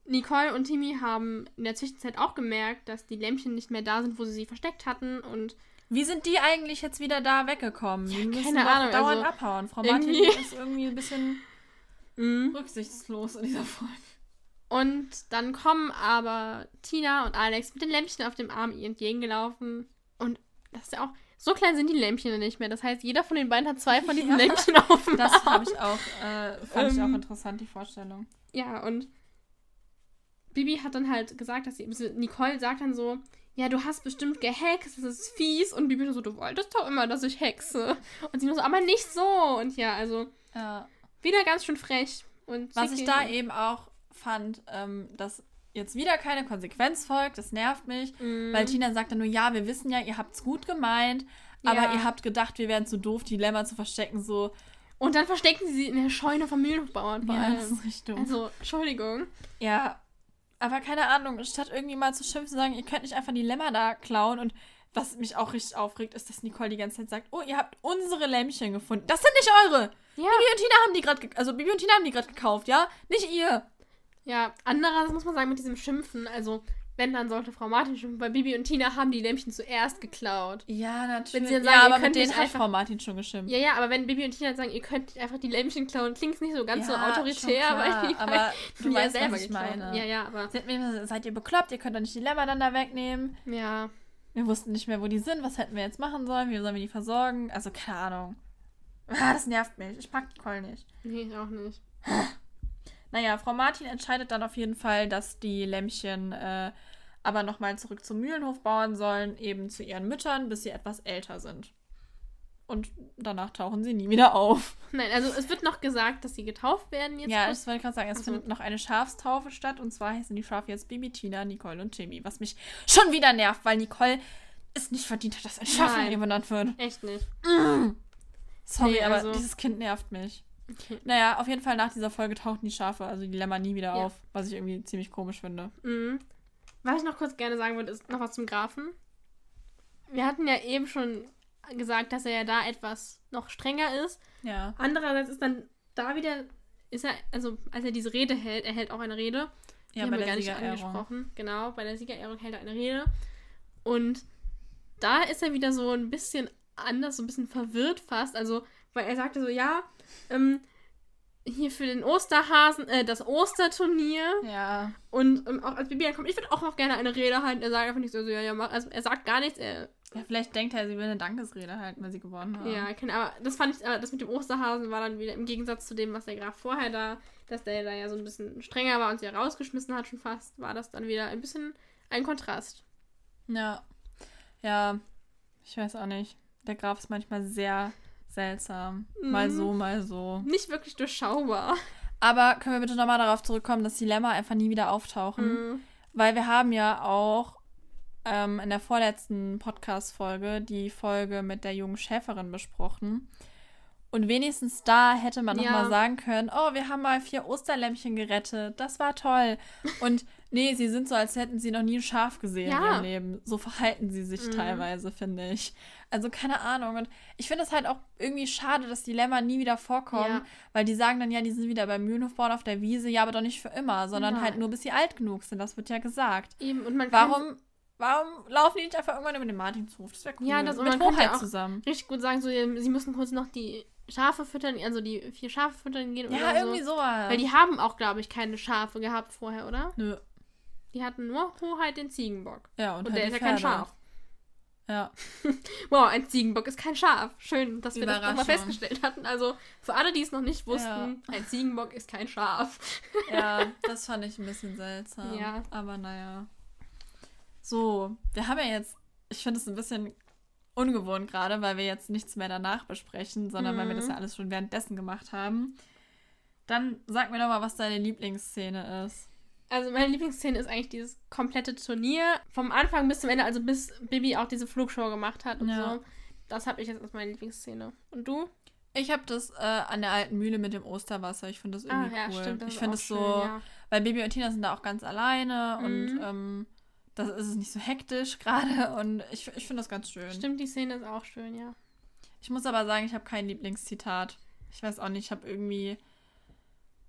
Nicole und Timmy haben in der Zwischenzeit auch gemerkt, dass die Lämpchen nicht mehr da sind, wo sie sie versteckt hatten. Und Wie sind die eigentlich jetzt wieder da weggekommen? Die müssen keine Ahnung, dauernd also abhauen. Frau Martin irgendwie- ist irgendwie ein bisschen Mhm. rücksichtslos in dieser Folge. Und dann kommen aber Tina und Alex mit den Lämpchen auf dem Arm ihr entgegengelaufen. Und das ist ja auch. So klein sind die Lämpchen ja nicht mehr. Das heißt, jeder von den beiden hat zwei von diesen Ja. Lämpchen auf dem Das Arm. habe ich auch, äh, fand ich auch Ähm, interessant, die Vorstellung. Ja, und Bibi hat dann halt gesagt, dass sie. Nicole sagt dann so: Ja, du hast bestimmt gehext, das ist fies. Und Bibi so: Du wolltest doch immer, dass ich hexe. Und sie nur so: Aber nicht so. Und ja, also Ja. wieder ganz schön frech. Und Was ich da eben auch fand, ähm, dass jetzt wieder keine Konsequenz folgt, das nervt mich. Mhm. Weil Tina sagt dann nur, ja, wir wissen ja, ihr habt's gut gemeint, aber Ja. ihr habt gedacht, wir wären zu doof, die Lämmer zu verstecken, so. Und dann verstecken sie sie in der Scheune vom Mühlenhofbauern vor Ja, das ist richtig doof. Also, Entschuldigung. Ja, aber keine Ahnung, statt irgendwie mal zu schimpfen, zu sagen, ihr könnt nicht einfach die Lämmer da klauen und was mich auch richtig aufregt, ist, dass Nicole die ganze Zeit sagt, oh, ihr habt unsere Lämmchen gefunden. Das sind nicht eure. Ja. Bibi und Tina haben die gerade, also Bibi und Tina haben die gerade gekauft, ja? Nicht ihr. Ja, andererseits muss man sagen, mit diesem Schimpfen, also, wenn, dann sollte Frau Martin schimpfen, weil Bibi und Tina haben die Lämpchen zuerst geklaut. Ja, natürlich. Wenn sie dann ja, sagen, ihr aber mit denen hat Frau Martin schon geschimpft. Ja, ja, aber wenn Bibi und Tina sagen, ihr könnt einfach die Lämpchen klauen, klingt es nicht so ganz so Ja, autoritär, schon klar, weil die aber du ja weißt, selber was ich geklaut meine. Ja, ja, aber gesagt, seid ihr bekloppt, ihr könnt doch nicht die Lämmer dann da wegnehmen. ja. Wir wussten nicht mehr, wo die sind, was hätten wir jetzt machen sollen, wie sollen wir die versorgen. Also, keine Ahnung. Ah, das nervt mich. Ich mag Nicole nicht. Nee, ich auch nicht. Naja, Frau Martin entscheidet dann auf jeden Fall, dass die Lämmchen äh, aber nochmal zurück zum Mühlenhof bauen sollen, eben zu ihren Müttern, bis sie etwas älter sind. Und danach tauchen sie nie wieder auf. Nein, also es wird noch gesagt, dass sie getauft werden jetzt. ja, das wollte ich gerade sagen. Es Also- findet noch eine Schafstaufe statt und zwar heißen die Schafe jetzt Bibi, Tina, Nicole und Timmy. Was mich schon wieder nervt, weil Nicole es nicht verdient hat, dass ein Schaf Nein. benannt wird. Echt nicht. Sorry, Nee, aber also- dieses Kind nervt mich. Okay. Naja, auf jeden Fall nach dieser Folge tauchten die Schafe, also die Lämmer, nie wieder Ja. auf, was ich irgendwie ziemlich komisch finde. Mhm. Was ich noch kurz gerne sagen würde, ist noch was zum Grafen. Wir hatten ja eben schon gesagt, dass er ja da etwas noch strenger ist. Ja. Andererseits ist dann da wieder, ist er, also als er diese Rede hält, er hält auch eine Rede. Die Ja, haben bei wir der gar nicht angesprochen. Genau, bei der Siegerehrung hält er eine Rede. Und da ist er wieder so ein bisschen anders, so ein bisschen verwirrt fast. Also, weil er sagte so, ja, ähm, hier für den Osterhasen, äh, das Osterturnier. Ja. Und ähm, auch als Bibi ankommt, ich würde auch noch gerne eine Rede halten. Er sagt einfach nicht so, so ja, ja, mach. Also er sagt gar nichts. Er, Ja, vielleicht denkt er, sie will eine Dankesrede halten, weil sie gewonnen haben. Ja, keine, aber das fand ich, aber das mit dem Osterhasen war dann wieder im Gegensatz zu dem, was der Graf vorher da, dass der da ja so ein bisschen strenger war und sie ja rausgeschmissen hat schon fast, war das dann wieder ein bisschen ein Kontrast. Ja. Ja, ich weiß auch nicht. Der Graf ist manchmal sehr seltsam. Mal Mhm. so, mal so. Nicht wirklich durchschaubar. Aber können wir bitte nochmal darauf zurückkommen, dass die Lämmer einfach nie wieder auftauchen? Mhm. Weil wir haben ja auch ähm, in der vorletzten Podcast-Folge die Folge mit der jungen Schäferin besprochen. Und wenigstens da hätte man Ja. noch mal sagen können, oh, wir haben mal vier Osterlämpchen gerettet. Das war toll. Und nee, sie sind so, als hätten sie noch nie ein Schaf gesehen in Ja. ihrem Leben. So verhalten sie sich Mhm. teilweise, finde ich. Also keine Ahnung. Und ich finde es halt auch irgendwie schade, dass die Lämmer nie wieder vorkommen. Ja. Weil die sagen dann, ja, die sind wieder beim Mühlenhofbauern auf der Wiese. Ja, aber doch nicht für immer, sondern Nein. halt nur, bis sie alt genug sind. Das wird ja gesagt. Eben, und man kann- Warum warum laufen die nicht einfach irgendwann über den Martinshof? Das wäre cool. Ja, das und Mit man Hoheit ja auch zusammen. richtig gut sagen, so, sie müssen kurz noch die Schafe füttern, also die vier Schafe füttern gehen Ja, oder irgendwie so. sowas. Weil die haben auch, glaube ich, keine Schafe gehabt vorher, oder? Nö. Die hatten nur Hoheit den Ziegenbock. Ja, und, Und, halt der ist ja kein. Schaf. Ja. Wow, ein Ziegenbock ist kein Schaf. Schön, dass wir das nochmal festgestellt hatten. Also für alle, die es noch nicht wussten, ein Ziegenbock ist kein Schaf. ja, das fand ich ein bisschen seltsam. Ja. Aber naja. So, wir haben ja jetzt, ich finde es ein bisschen ungewohnt gerade, weil wir jetzt nichts mehr danach besprechen, sondern weil wir das Mhm. ja alles schon währenddessen gemacht haben. Dann sag mir doch mal, was deine Lieblingsszene ist. Also meine Lieblingsszene ist eigentlich dieses komplette Turnier. Vom Anfang bis zum Ende, also bis Bibi auch diese Flugshow gemacht hat und Ja. so. Das habe ich jetzt als meine Lieblingsszene. Und du? Ich habe das äh, an der alten Mühle mit dem Osterwasser. Ich finde das irgendwie cool. das ich finde auch es so, schön, ja. weil Baby und Tina sind da auch ganz alleine und Mhm. ähm, das ist es nicht so hektisch gerade und ich, ich finde das ganz schön. Stimmt, die Szene ist auch schön, ja. Ich muss aber sagen, ich habe kein Lieblingszitat. Ich weiß auch nicht, ich habe irgendwie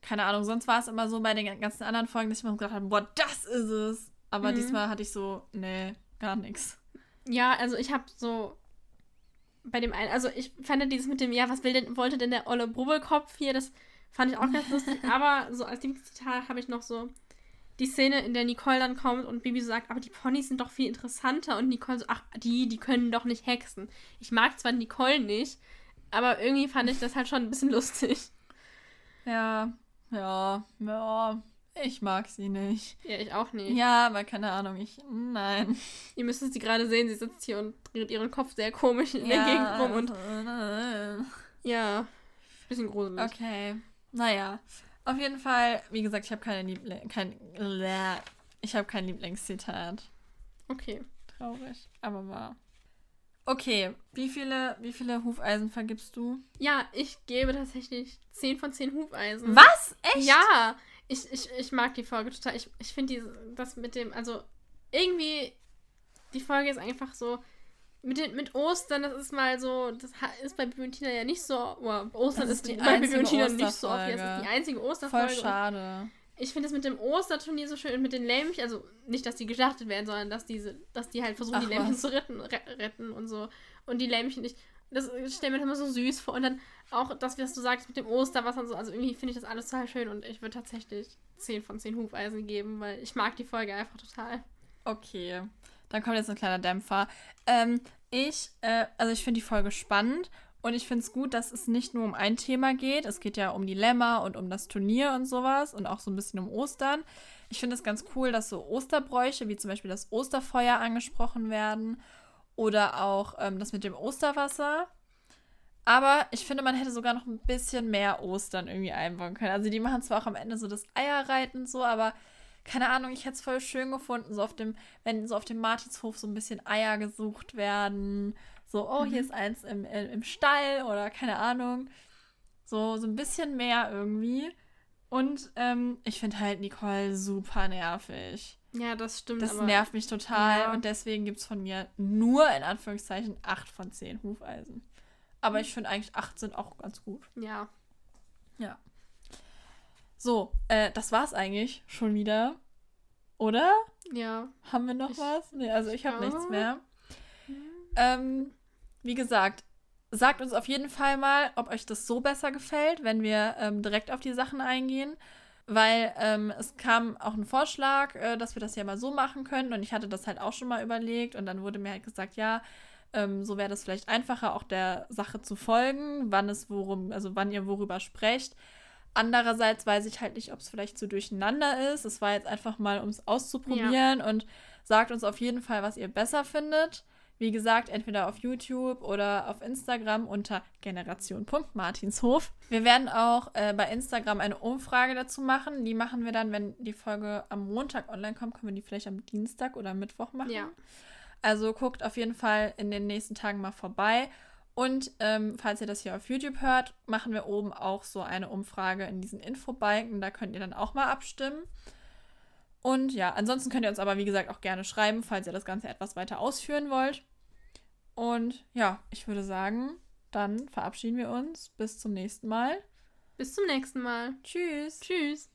keine Ahnung, sonst war es immer so bei den ganzen anderen Folgen, dass ich mir gedacht habe, boah, das ist es. Aber Mhm. diesmal hatte ich so, nee, gar nichts. Ja, also ich habe so bei dem einen, also ich fand dieses mit dem, ja, was will denn, wollte denn der olle Brubbelkopf hier, das fand ich auch ganz lustig, aber so als Lieblingszitat habe ich noch so die Szene, in der Nicole dann kommt und Bibi so sagt, aber die Ponys sind doch viel interessanter und Nicole so, ach, die, die können doch nicht hexen. Ich mag zwar Nicole nicht, aber irgendwie fand ich das halt schon ein bisschen lustig. Ja, ja, ja. Ich mag sie nicht. Ja, ich auch nicht. Ja, aber keine Ahnung, ich. Nein. Ihr müsst sie gerade sehen, sie sitzt hier und dreht ihren Kopf sehr komisch in der Gegend rum und und. ja, bisschen gruselig. Okay. Naja. Auf jeden Fall, wie gesagt, ich habe keine Liebling. Kein, ich habe kein Lieblingszitat. Okay. Traurig, aber wahr. Okay, wie viele, wie viele Hufeisen vergibst du? Ja, ich gebe tatsächlich 10 von 10 Hufeisen. Was? Echt? Ja, ich, ich, ich mag die Folge total. Ich, ich finde das mit dem, also irgendwie, die Folge ist einfach so, mit, den, mit Ostern, das ist mal so, das ist bei Bibi und Tina ja nicht so, oh, Ostern Das ist, ist die bei Bibi und einzige Tina nicht so oft. Osterfolge. ist die einzige Voll Osterfolge. und schade. Ich finde es mit dem Osterturnier so schön und mit den Lämmchen, also nicht, dass die geschlachtet werden, sondern dass diese, dass die halt versuchen, Ach, die Lämmchen was. zu retten, re retten und so. Und die Lämmchen nicht. Das stellen mir immer so süß vor. Und dann auch das, was du sagst mit dem Osterwasser und so. Also irgendwie finde ich das alles total schön und ich würde tatsächlich 10 von 10 Hufeisen geben, weil ich mag die Folge einfach total. Okay, dann kommt jetzt ein kleiner Dämpfer. Ähm, ich, äh, also ich finde die Folge spannend und ich finde es gut, dass es nicht nur um ein Thema geht. Es geht ja um Dilemma und um das Turnier und sowas und auch so ein bisschen um Ostern. Ich finde es ganz cool, dass so Osterbräuche, wie zum Beispiel das Osterfeuer angesprochen werden oder auch ähm, das mit dem Osterwasser. Aber ich finde, man hätte sogar noch ein bisschen mehr Ostern irgendwie einbauen können. Also die machen zwar auch am Ende so das Eierreiten so, aber keine Ahnung, ich hätte es voll schön gefunden, so auf dem, wenn so auf dem Martinshof so ein bisschen Eier gesucht werden. So, oh, hier Mhm. ist eins im, im, im Stall oder keine Ahnung. So, so ein bisschen mehr irgendwie. Und ähm, ich finde halt Nicole super nervig. Ja, das stimmt. Das aber nervt mich total Ja. und deswegen gibt es von mir nur in Anführungszeichen 8 von 10 Hufeisen. Aber Mhm. ich finde eigentlich 8 sind auch ganz gut. Ja. So, äh, das war's eigentlich schon wieder. Oder? Ja. Haben wir noch Ich- was? Nee, also ich habe Ja. nichts mehr. Ähm, wie gesagt, sagt uns auf jeden Fall mal, ob euch das so besser gefällt, wenn wir ähm, direkt auf die Sachen eingehen. Weil ähm, es kam auch ein Vorschlag, äh, dass wir das ja mal so machen können. Und ich hatte das halt auch schon mal überlegt. Und dann wurde mir halt gesagt, ja, ähm, so wäre das vielleicht einfacher, auch der Sache zu folgen, wann es worum, also wann ihr worüber sprecht. Andererseits weiß ich halt nicht, ob es vielleicht zu durcheinander ist. Es war jetzt einfach mal, um es auszuprobieren und sagt uns auf jeden Fall, was ihr besser findet. Wie gesagt, entweder auf YouTube oder auf Instagram unter generation.martinshof. Wir werden auch äh, bei Instagram eine Umfrage dazu machen. Die machen wir dann, wenn die Folge am Montag online kommt, können wir die vielleicht am Dienstag oder Mittwoch machen. Ja. Also guckt auf jeden Fall in den nächsten Tagen mal vorbei. Und ähm, falls ihr das hier auf YouTube hört, machen wir oben auch so eine Umfrage in diesen Infobalken. Da könnt ihr dann auch mal abstimmen. Und ja, ansonsten könnt ihr uns aber, wie gesagt, auch gerne schreiben, falls ihr das Ganze etwas weiter ausführen wollt. Und ja, ich würde sagen, dann verabschieden wir uns. Bis zum nächsten Mal. Bis zum nächsten Mal. Tschüss. Tschüss.